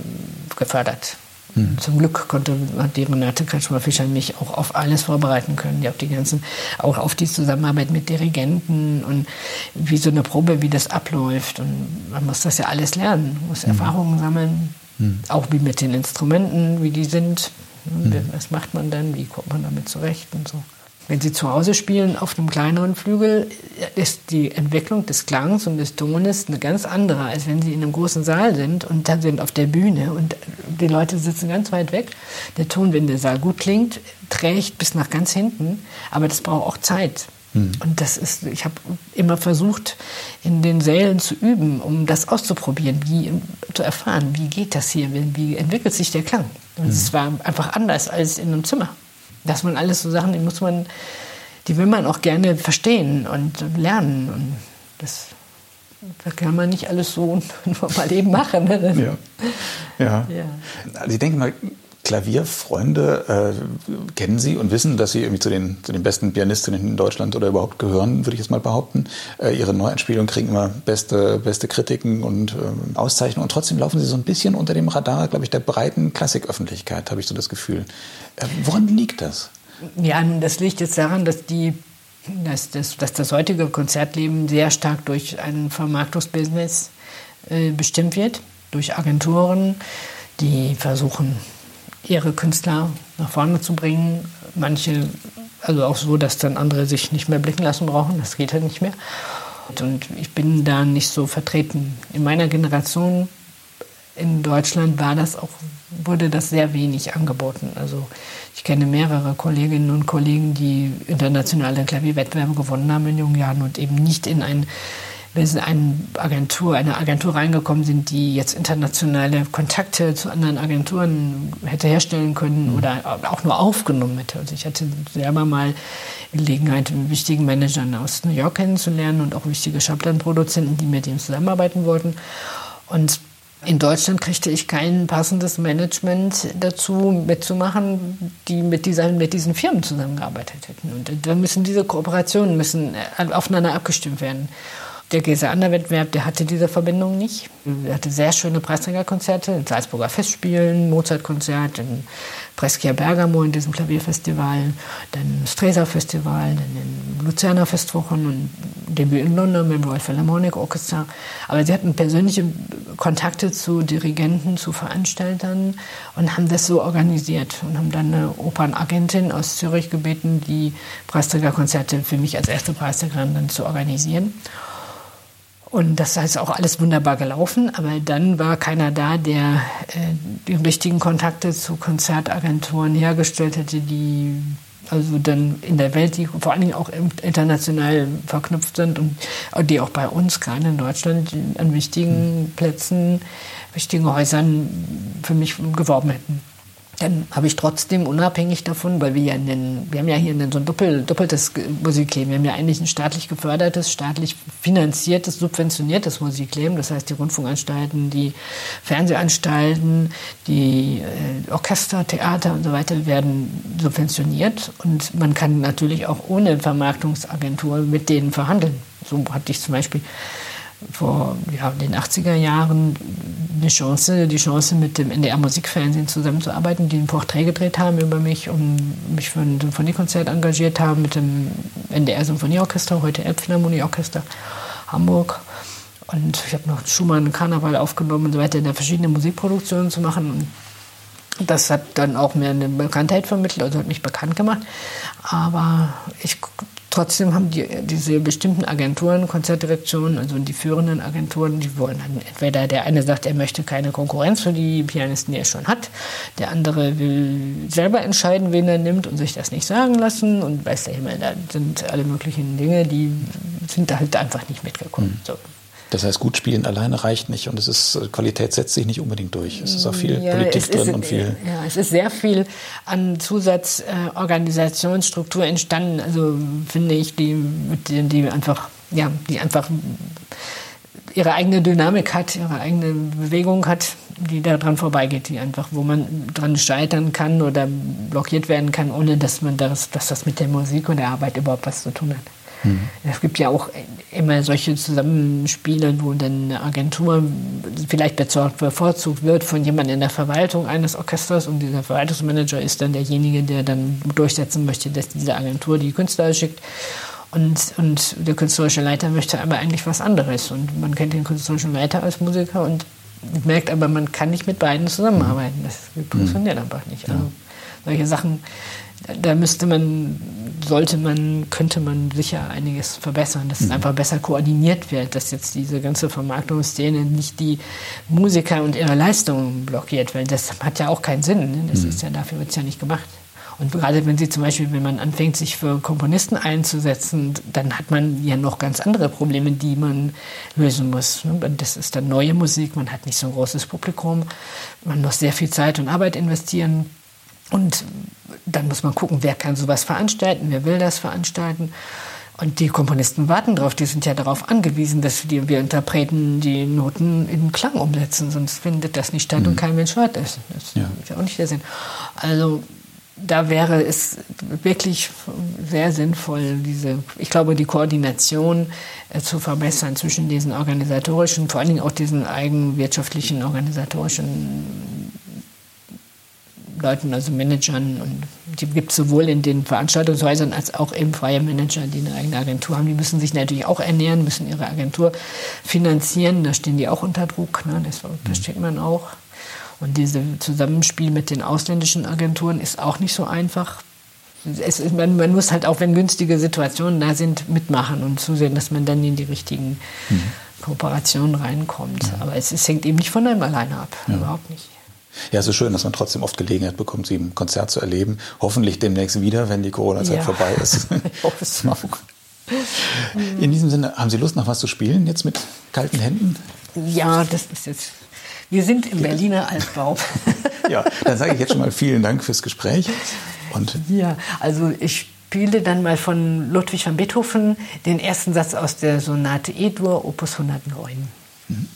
gefördert. Mhm. Zum Glück konnte, hat die Renate Kretschmer-Fischer mich auch auf alles vorbereiten können, ja, auf die ganzen, auch auf die Zusammenarbeit mit Dirigenten und wie so eine Probe, wie das abläuft. Und man muss das ja alles lernen, muss mhm. Erfahrungen sammeln, mhm. auch wie mit den Instrumenten, wie die sind. Mhm. Was macht man dann, wie kommt man damit zurecht und so. Wenn Sie zu Hause spielen auf einem kleineren Flügel, ist die Entwicklung des Klangs und des Tones eine ganz andere, als wenn Sie in einem großen Saal sind und dann sind auf der Bühne und die Leute sitzen ganz weit weg. Der Ton, wenn der Saal gut klingt, trägt bis nach ganz hinten, aber das braucht auch Zeit. Hm. Und das ist, ich habe immer versucht, in den Sälen zu üben, um das auszuprobieren, wie zu erfahren, wie geht das hier, wie entwickelt sich der Klang. Und hm. es war einfach anders als in einem Zimmer. Dass man alles so Sachen, die muss man, die will man auch gerne verstehen und lernen. Und das, das kann man nicht alles so *laughs* nur mal eben machen. Ne? Ja. ja. ja. Also ich denke mal, Klavierfreunde äh, kennen Sie und wissen, dass Sie irgendwie zu den, zu den besten Pianistinnen in Deutschland oder überhaupt gehören, würde ich jetzt mal behaupten. Äh, ihre Neueinspielungen kriegen immer beste, beste Kritiken und äh, Auszeichnungen. Und trotzdem laufen Sie so ein bisschen unter dem Radar, glaube ich, der breiten Klassiköffentlichkeit, habe ich so das Gefühl. Äh, woran liegt das? Ja, das liegt jetzt daran, dass die dass das, dass das heutige Konzertleben sehr stark durch ein Vermarktungsbusiness äh, bestimmt wird, durch Agenturen, die versuchen, ihre Künstler nach vorne zu bringen. Manche, also auch so, dass dann andere sich nicht mehr blicken lassen brauchen. Das geht halt nicht mehr. Und ich bin da nicht so vertreten. In meiner Generation in Deutschland war das auch, wurde das sehr wenig angeboten. Also ich kenne mehrere Kolleginnen und Kollegen, die internationale Klavierwettbewerbe gewonnen haben in jungen Jahren und eben nicht in ein wenn sie eine Agentur, eine Agentur reingekommen sind, die jetzt internationale Kontakte zu anderen Agenturen hätte herstellen können mhm. oder auch nur aufgenommen hätte. Also ich hatte selber mal Gelegenheit, wichtigen Managern aus New York kennenzulernen und auch wichtige Schallplattenproduzenten, die mit ihm zusammenarbeiten wollten. Und in Deutschland kriegte ich kein passendes Management dazu mitzumachen, die mit, dieser, mit diesen Firmen zusammengearbeitet hätten. Und da müssen diese Kooperationen müssen aufeinander abgestimmt werden. Der Gese-Ander-Wettbewerb, der hatte diese Verbindung nicht. Er hatte sehr schöne Preisträgerkonzerte, in Salzburger Festspielen, Mozartkonzert, in Brescia Bergamo in diesem Klavierfestival, dann Stresa Festival, dann in Luzerner Festwochen und Debüt in London mit dem Royal Philharmonic Orchestra. Aber sie hatten persönliche Kontakte zu Dirigenten, zu Veranstaltern und haben das so organisiert und haben dann eine Opernagentin aus Zürich gebeten, die Preisträgerkonzerte für mich als erste Preisträgerin dann zu organisieren. Und das ist auch alles wunderbar gelaufen, aber dann war keiner da, der äh, die richtigen Kontakte zu Konzertagenturen hergestellt hätte, die also dann in der Welt, die vor allen Dingen auch international verknüpft sind und die auch bei uns, gerade in Deutschland, an wichtigen Plätzen, wichtigen Häusern für mich geworben hätten dann habe ich trotzdem unabhängig davon, weil wir ja einen, wir haben ja hier ein so ein doppel, doppeltes Musikleben. Wir haben ja eigentlich ein staatlich gefördertes, staatlich finanziertes, subventioniertes Musikleben. Das heißt, die Rundfunkanstalten, die Fernsehanstalten, die äh, Orchester, Theater und so weiter werden subventioniert. Und man kann natürlich auch ohne Vermarktungsagentur mit denen verhandeln. So hatte ich zum Beispiel vor ja, den 80er Jahren eine Chance, die Chance mit dem NDR Musikfernsehen zusammenzuarbeiten, die ein Porträt gedreht haben über mich und mich für ein Symphoniekonzert engagiert haben mit dem NDR Symphonieorchester, heute Elbphilharmonieorchester Hamburg. Und ich habe noch Schumann Karneval aufgenommen und so weiter, da verschiedene Musikproduktionen zu machen. Und das hat dann auch mir eine Bekanntheit vermittelt, also hat mich bekannt gemacht. Aber ich Trotzdem haben die, diese bestimmten Agenturen, Konzertdirektionen, also die führenden Agenturen, die wollen dann entweder der eine sagt, er möchte keine Konkurrenz für die Pianisten, die er schon hat, der andere will selber entscheiden, wen er nimmt und sich das nicht sagen lassen und weiß der Himmel, da sind alle möglichen Dinge, die sind da halt einfach nicht mitgekommen. Mhm. So. Das heißt, gut spielen alleine reicht nicht und es ist, äh, Qualität setzt sich nicht unbedingt durch. Es ist auch viel ja, Politik drin ist, und viel. Ja, es ist sehr viel an Zusatzorganisationsstruktur äh, entstanden. Also finde ich, die, die, die einfach, ja, die einfach ihre eigene Dynamik hat, ihre eigene Bewegung hat, die daran vorbeigeht, die einfach, wo man dran scheitern kann oder blockiert werden kann, ohne dass man das, dass das mit der Musik und der Arbeit überhaupt was zu tun hat. Mhm. Es gibt ja auch immer solche Zusammenspiele, wo dann eine Agentur vielleicht bevorzugt wird von jemandem in der Verwaltung eines Orchesters und dieser Verwaltungsmanager ist dann derjenige, der dann durchsetzen möchte, dass diese Agentur die Künstler schickt. Und, und der künstlerische Leiter möchte aber eigentlich was anderes. Und man kennt den künstlerischen Leiter als Musiker und merkt aber, man kann nicht mit beiden zusammenarbeiten. Das funktioniert mhm. einfach nicht. Also solche Sachen da müsste man, sollte man, könnte man sicher einiges verbessern, dass mhm. es einfach besser koordiniert wird, dass jetzt diese ganze Vermarktungsszene nicht die Musiker und ihre Leistungen blockiert, weil das hat ja auch keinen Sinn. Ne? Das mhm. ist ja, dafür wird es ja nicht gemacht. Und gerade wenn Sie zum Beispiel, wenn man anfängt, sich für Komponisten einzusetzen, dann hat man ja noch ganz andere Probleme, die man lösen muss. Das ist dann neue Musik, man hat nicht so ein großes Publikum, man muss sehr viel Zeit und Arbeit investieren. Und dann muss man gucken, wer kann sowas veranstalten, wer will das veranstalten. Und die Komponisten warten darauf, die sind ja darauf angewiesen, dass wir, wir Interpreten die Noten in Klang umsetzen, sonst findet das nicht statt mhm. und kein Mensch hört es. Das ja. ist ja auch nicht der Sinn. Also da wäre es wirklich sehr sinnvoll, diese, ich glaube, die Koordination äh, zu verbessern zwischen diesen organisatorischen, vor allen Dingen auch diesen eigenwirtschaftlichen organisatorischen Leuten, also Managern. Und die gibt es sowohl in den Veranstaltungshäusern als auch eben freie Manager, die eine eigene Agentur haben. Die müssen sich natürlich auch ernähren, müssen ihre Agentur finanzieren. Da stehen die auch unter Druck. Ne? Das versteht man auch. Und dieses Zusammenspiel mit den ausländischen Agenturen ist auch nicht so einfach. Es, man, man, muss halt auch, wenn günstige Situationen da sind, mitmachen und zusehen, dass man dann in die richtigen mhm. Kooperationen reinkommt. Ja. Aber es, es, hängt eben nicht von einem alleine ab, ja. überhaupt nicht. Ja, ist schön, dass man trotzdem oft Gelegenheit bekommt, sie im Konzert zu erleben. Hoffentlich demnächst wieder, wenn die Corona-Zeit ja. vorbei ist. *laughs* ich hoffe es mal. In diesem Sinne, haben Sie Lust, noch was zu spielen, jetzt mit kalten Händen? Ja, das ist jetzt wir sind im Berliner Altbau. *laughs* ja, dann sage ich jetzt schon mal vielen Dank fürs Gespräch. Und ja, also ich spiele dann mal von Ludwig van Beethoven den ersten Satz aus der Sonate E-Dur, Opus 109. Mhm.